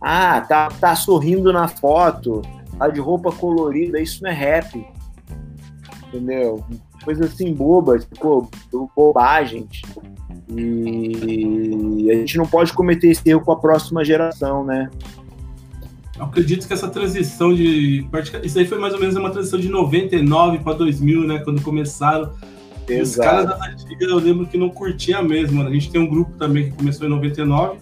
Ah, tá, tá sorrindo na foto, tá de roupa colorida, isso não é rap. Entendeu? Coisas assim bobas, tipo, bobagens. E a gente não pode cometer esse erro com a próxima geração, né? Eu acredito que essa transição de. Isso aí foi mais ou menos uma transição de 99 para 2000, né? Quando começaram. Exato. Os caras das antigas eu lembro que não curtia mesmo. A gente tem um grupo também que começou em 99.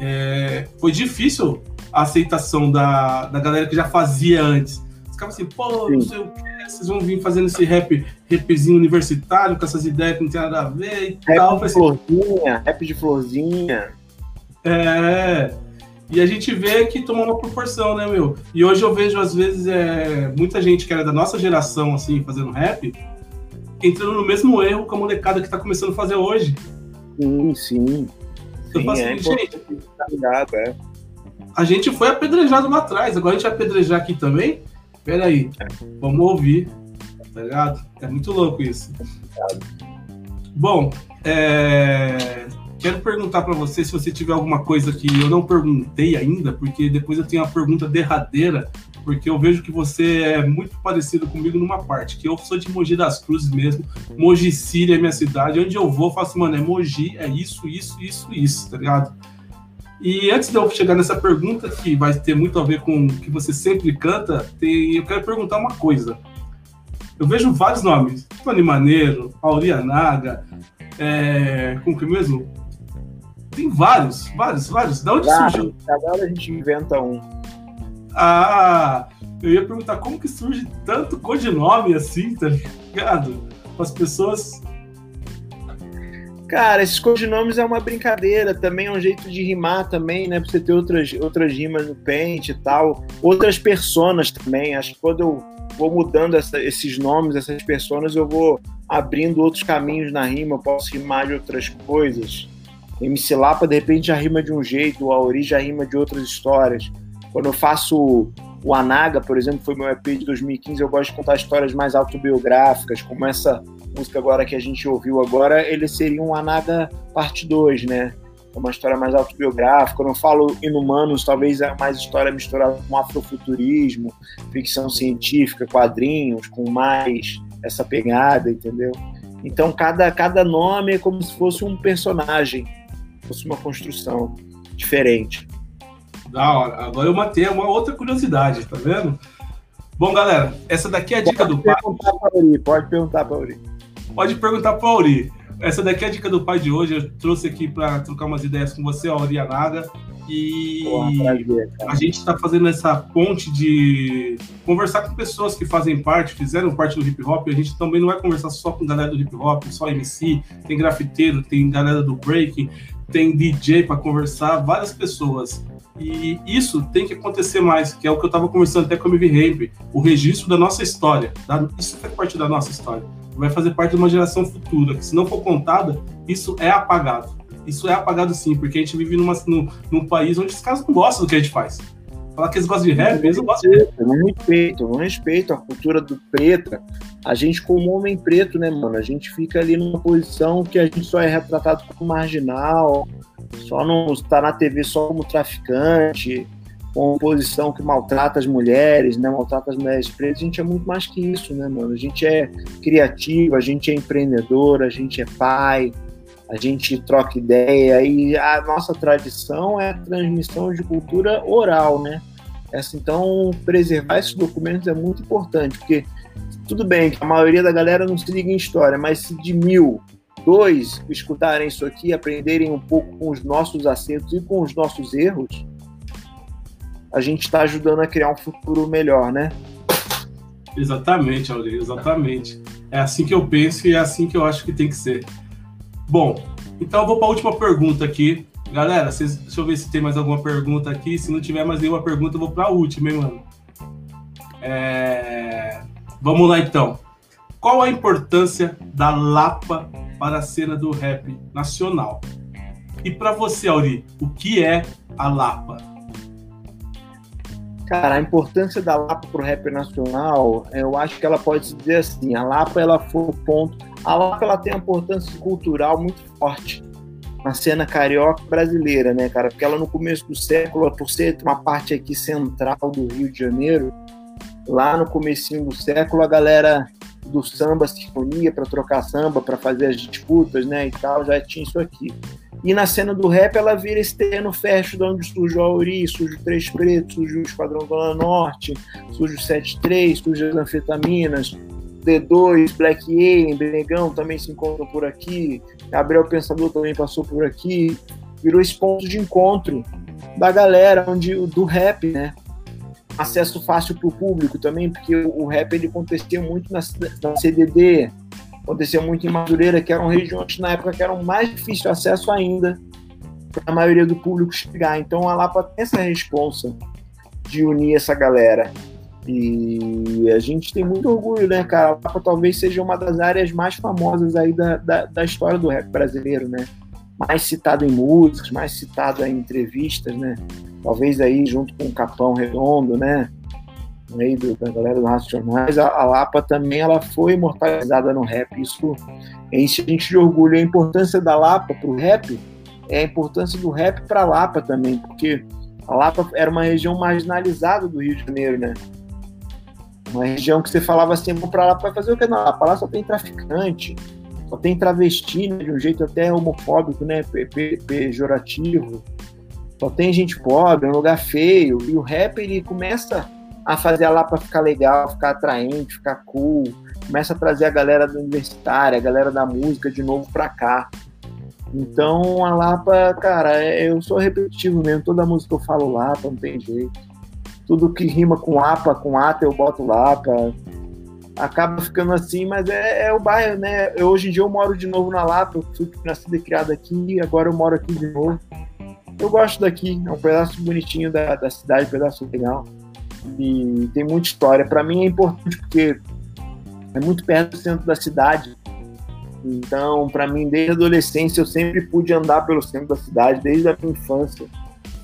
É... Foi difícil a aceitação da, da galera que já fazia antes. Caras assim, pô, Sim. não sei o que, vocês vão vir fazendo esse rap, rapzinho universitário, com essas ideias que não tem nada a ver e rap tal. De assim, florzinha, rap de florzinha. É. E a gente vê que tomou uma proporção, né, meu? E hoje eu vejo, às vezes, é, muita gente que era da nossa geração, assim, fazendo rap, entrando no mesmo erro que a molecada que tá começando a fazer hoje. Sim, sim. Eu sim, faço é assim, gente. Tá ligado, é a gente foi apedrejado lá atrás, agora a gente vai apedrejar aqui também. Pera aí, vamos ouvir, tá ligado? É muito louco isso. Bom, é... quero perguntar para você se você tiver alguma coisa que eu não perguntei ainda, porque depois eu tenho uma pergunta derradeira, porque eu vejo que você é muito parecido comigo numa parte, que eu sou de Mogi das Cruzes mesmo, Mogi Síria é minha cidade, onde eu vou, eu faço, mano, é Mogi, é isso, isso, isso, isso, tá ligado? E antes de eu chegar nessa pergunta, que vai ter muito a ver com o que você sempre canta, tem, eu quero perguntar uma coisa. Eu vejo vários nomes. Tony Maneiro, Aurianaga, é, como que é mesmo? Tem vários, vários, vários. Da onde claro, surgiu? Agora a gente inventa um. Ah, eu ia perguntar como que surge tanto codinome assim, tá ligado? As pessoas Cara, esses codinomes é uma brincadeira, também é um jeito de rimar também, né? Pra você ter outras, outras rimas no pente e tal. Outras personas também. Acho que quando eu vou mudando essa, esses nomes, essas personas, eu vou abrindo outros caminhos na rima, eu posso rimar de outras coisas. MC Lapa, de repente, já rima de um jeito, o Auri já rima de outras histórias. Quando eu faço o Anaga, por exemplo, foi meu EP de 2015, eu gosto de contar histórias mais autobiográficas, como essa música agora que a gente ouviu agora, ele seria um Anaga parte 2, né? É uma história mais autobiográfica. Eu falo Inumanos, talvez é mais história misturada com afrofuturismo, ficção científica, quadrinhos, com mais essa pegada, entendeu? Então, cada, cada nome é como se fosse um personagem, fosse uma construção diferente. Da hora. Agora eu matei uma outra curiosidade, tá vendo? Bom, galera, essa daqui é a dica do pai. Pode perguntar para Auri. Pode perguntar para Auri. Essa daqui é a dica do pai de hoje. Eu trouxe aqui para trocar umas ideias com você, Auri Anaga. E prazer, a gente está fazendo essa ponte de conversar com pessoas que fazem parte, fizeram parte do hip hop. A gente também não vai conversar só com galera do hip hop, só MC, tem grafiteiro, tem galera do breaking, tem DJ para conversar, várias pessoas. E isso tem que acontecer mais, que é o que eu estava conversando até com a MV o registro da nossa história. Isso faz parte da nossa história. Vai fazer parte de uma geração futura, que se não for contada, isso é apagado. Isso é apagado sim, porque a gente vive numa, num, num país onde os caras não gostam do que a gente faz. Falar que eles gostam de rap, eles não gostam de rap. Não respeito, não respeito a cultura do preta. A gente, como homem preto, né, mano? A gente fica ali numa posição que a gente só é retratado como marginal, só não está na TV só como traficante, com posição que maltrata as mulheres, né? Maltrata as mulheres pretas. A gente é muito mais que isso, né, mano? A gente é criativo, a gente é empreendedor, a gente é pai, a gente troca ideia e a nossa tradição é a transmissão de cultura oral, né? Essa, então, preservar esses documentos é muito importante, porque tudo bem que a maioria da galera não se liga em história, mas se de mil dois escutarem isso aqui, aprenderem um pouco com os nossos acertos e com os nossos erros, a gente está ajudando a criar um futuro melhor, né? Exatamente, Aurélio, exatamente. É assim que eu penso e é assim que eu acho que tem que ser. Bom, então eu vou para a última pergunta aqui. Galera, vocês, deixa eu ver se tem mais alguma pergunta aqui. Se não tiver mais nenhuma pergunta, eu vou para a última, hein, mano? É... Vamos lá, então. Qual a importância da Lapa para a cena do rap nacional. E para você, Auri, o que é a Lapa? Cara, a importância da Lapa para o rap nacional, eu acho que ela pode se dizer assim, a Lapa ela foi o ponto, a Lapa ela tem uma importância cultural muito forte na cena carioca brasileira, né, cara? Porque ela no começo do século, por ser uma parte aqui central do Rio de Janeiro, lá no comecinho do século a galera do samba se reunia para trocar samba, para fazer as disputas, né, e tal, já tinha isso aqui. E na cena do rap ela vira esse terreno fértil de onde surge o Auri, surge o Três Pretos, surge o Esquadrão Zona Norte, surge o 73, surge as anfetaminas, D2, Black Alien, Benegão também se encontram por aqui, Gabriel Pensador também passou por aqui, virou esse ponto de encontro da galera onde, do rap, né? acesso fácil para o público também, porque o, rap ele acontecia muito na, na CDD, acontecia muito em Madureira, que eram regiões na época que eram mais difícil acesso ainda para a maioria do público chegar. Então a Lapa tem essa responsa de unir essa galera. E a gente tem muito orgulho, né, cara? A Lapa talvez seja uma das áreas mais famosas aí da, da, da história do rap brasileiro, né? Mais citado em músicas, mais citado em entrevistas, né? talvez aí junto com o Capão Redondo, né? Meio do, da galera do Racionais, a, a, Lapa também ela foi imortalizada no rap. Isso a gente de orgulho. A importância da Lapa para o rap é a importância do rap para a Lapa também, porque a Lapa era uma região marginalizada do Rio de Janeiro, né? Uma região que você falava assim, vamos para lá para fazer o que na Lapa? Lá só tem traficante, só tem travesti, né? de um jeito até homofóbico, né? Pejorativo só tem gente pobre, é um lugar feio. E o rap ele começa a fazer a Lapa ficar legal, ficar atraente, ficar cool. Começa a trazer a galera da universitária, a galera da música de novo pra cá. Então a Lapa, cara, é, eu sou repetitivo mesmo. Toda música eu falo Lapa, não tem jeito. Tudo que rima com APA, com ATA, eu boto Lapa. Acaba ficando assim, mas é, é o bairro, né? Eu, hoje em dia eu moro de novo na Lapa, eu fui nascido e criado aqui, agora eu moro aqui de novo eu gosto daqui, é um pedaço bonitinho da, da cidade, um pedaço legal. E tem muita história. Para mim é importante porque é muito perto do centro da cidade. Então, para mim, desde a adolescência, eu sempre pude andar pelo centro da cidade, desde a minha infância,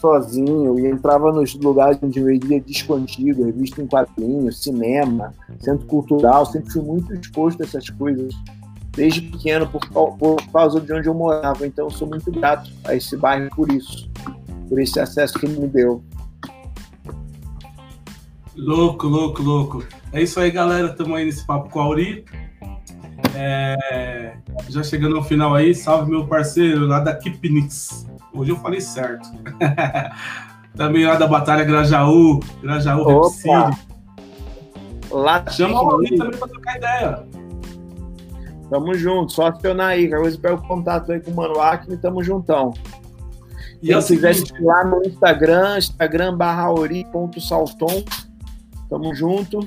sozinho, e entrava nos lugares onde eu ia disco antigo, revista em quadrinhos, cinema, centro cultural, sempre fui muito exposto a essas coisas, desde pequeno, por, por causa de onde eu morava. Então, eu sou muito grato a esse bairro por isso, por esse acesso que ele me deu. Louco, louco, louco. É isso aí, galera. Estamos aí nesse papo com a Auri. É... Já chegando ao final aí, salve meu parceiro lá da Kipnix. Hoje eu falei certo. [LAUGHS] Também lá da Batalha Grajaú, Grajaú Repside. Lá Chama o Auri também para trocar ideia. Tamo junto, só acionar aí, qualquer coisa pega o contato aí com o Mano Acme, tamo juntão. E Quem é quiser seguinte... lá no Instagram, Instagram barra Tamo junto.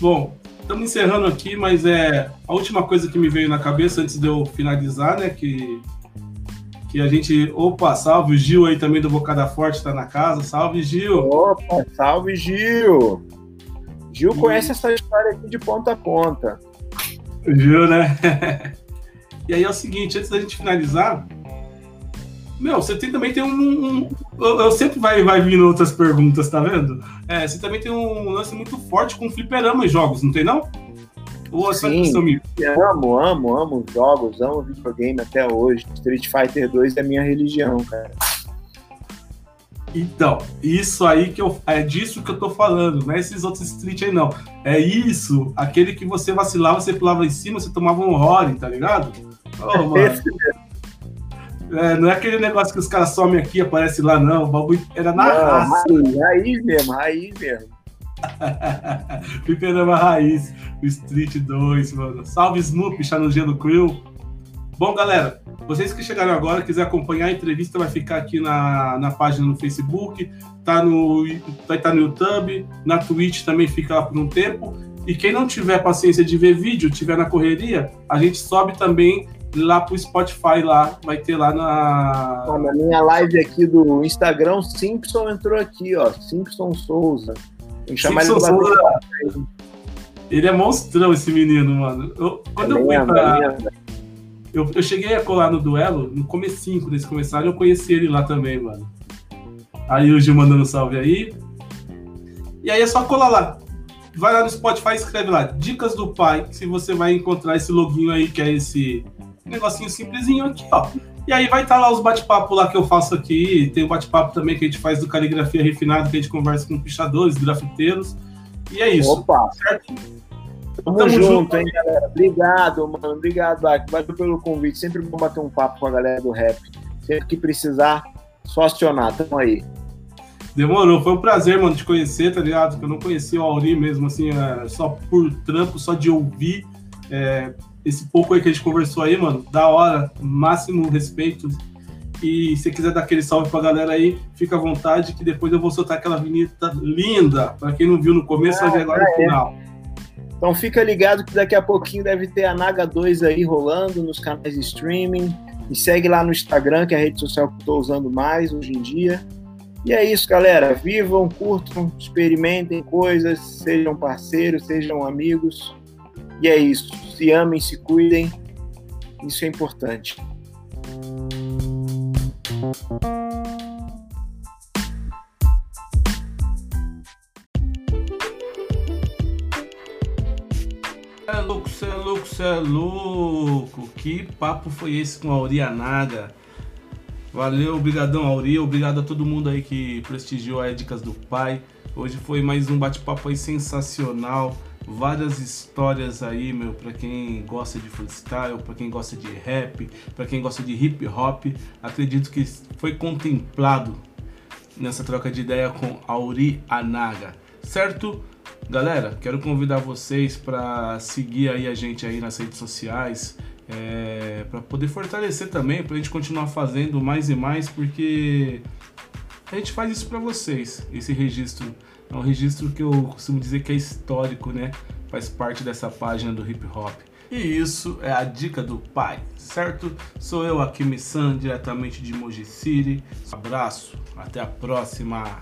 Bom, estamos encerrando aqui, mas é a última coisa que me veio na cabeça antes de eu finalizar, né? Que, que a gente. Opa, salve o Gil aí também do Bocada Forte, tá na casa. Salve, Gil! Opa, salve, Gil! Gil e... conhece essa história aqui de ponta a ponta. Gil, né? [LAUGHS] e aí é o seguinte, antes da gente finalizar, meu, você tem, também tem um. um eu, eu, sempre vai, vai vindo outras perguntas, tá vendo? É, você também tem um lance muito forte com fliperama em jogos, não tem não? Ou Sim, amo, amo, amo jogos, amo videogame até hoje. Street Fighter 2 é minha religião, cara. Então, isso aí que eu. É disso que eu tô falando, não é esses outros Street aí, não. É isso, aquele que você vacilava, você pulava em cima, você tomava um horror, tá ligado? Oh, mano. É, não é aquele negócio que os caras somem aqui aparece lá, não. O bagulho era na não, raça. Raiz, raiz mesmo, raiz mesmo. [LAUGHS] Fliperama Raiz, o Street 2, mano. Salve Snoopy, chá no gelo Crew. Bom, galera, vocês que chegaram agora, quiser acompanhar a entrevista, vai ficar aqui na, na página no Facebook, tá no, vai estar tá no YouTube, na Twitch também fica lá por um tempo. E quem não tiver paciência de ver vídeo, tiver na correria, a gente sobe também lá pro Spotify lá, vai ter lá na. Ah, na minha live aqui do Instagram, Simpson entrou aqui, ó. Simpson Souza. Tem chamar ele Souza. Ele é monstrão, esse menino, mano. Eu, quando é eu fui pra. Eu, eu cheguei a colar no duelo, no comecinho, desse começaram, eu conheci ele lá também, mano. Aí o Gil mandando salve aí. E aí é só colar lá. Vai lá no Spotify e escreve lá, Dicas do Pai, se você vai encontrar esse loginho aí, que é esse negocinho simplesinho aqui, ó. E aí vai estar tá lá os bate-papo lá que eu faço aqui. Tem o bate-papo também que a gente faz do Caligrafia Refinada, que a gente conversa com pichadores, grafiteiros. E é isso. Opa! Certo? Tamo, Tamo junto, junto, hein, galera. Obrigado, mano. Obrigado, Dark. Valeu pelo convite. Sempre bom bater um papo com a galera do rap. Sempre que precisar, só acionar. Tamo aí. Demorou, foi um prazer, mano, te conhecer, tá ligado? Porque eu não conhecia o Auri mesmo, assim, é, só por trampo, só de ouvir. É, esse pouco aí que a gente conversou aí, mano, da hora, máximo respeito. E se quiser dar aquele salve pra galera aí, fica à vontade, que depois eu vou soltar aquela vinheta linda. Pra quem não viu no começo, vai ver agora no é. final. Então fica ligado que daqui a pouquinho deve ter a Naga 2 aí rolando nos canais de streaming. Me segue lá no Instagram, que é a rede social que eu estou usando mais hoje em dia. E é isso, galera. Vivam, curtam, experimentem coisas, sejam parceiros, sejam amigos. E é isso. Se amem, se cuidem. Isso é importante. É louco, cê é louco, cê é louco. Que papo foi esse com a Aurianaga? Valeu, obrigadão Auri, obrigado a todo mundo aí que prestigiou a Dicas do Pai. Hoje foi mais um bate-papo aí sensacional várias histórias aí, meu, para quem gosta de freestyle, para quem gosta de rap, para quem gosta de hip hop. Acredito que foi contemplado nessa troca de ideia com Auri Anaga, certo? Galera, quero convidar vocês para seguir aí a gente aí nas redes sociais, é, para poder fortalecer também, para a gente continuar fazendo mais e mais, porque a gente faz isso para vocês, esse registro é um registro que eu costumo dizer que é histórico, né? Faz parte dessa página do hip hop. E isso é a dica do pai, certo? Sou eu, Akimi San, diretamente de Moji City. Um abraço, até a próxima.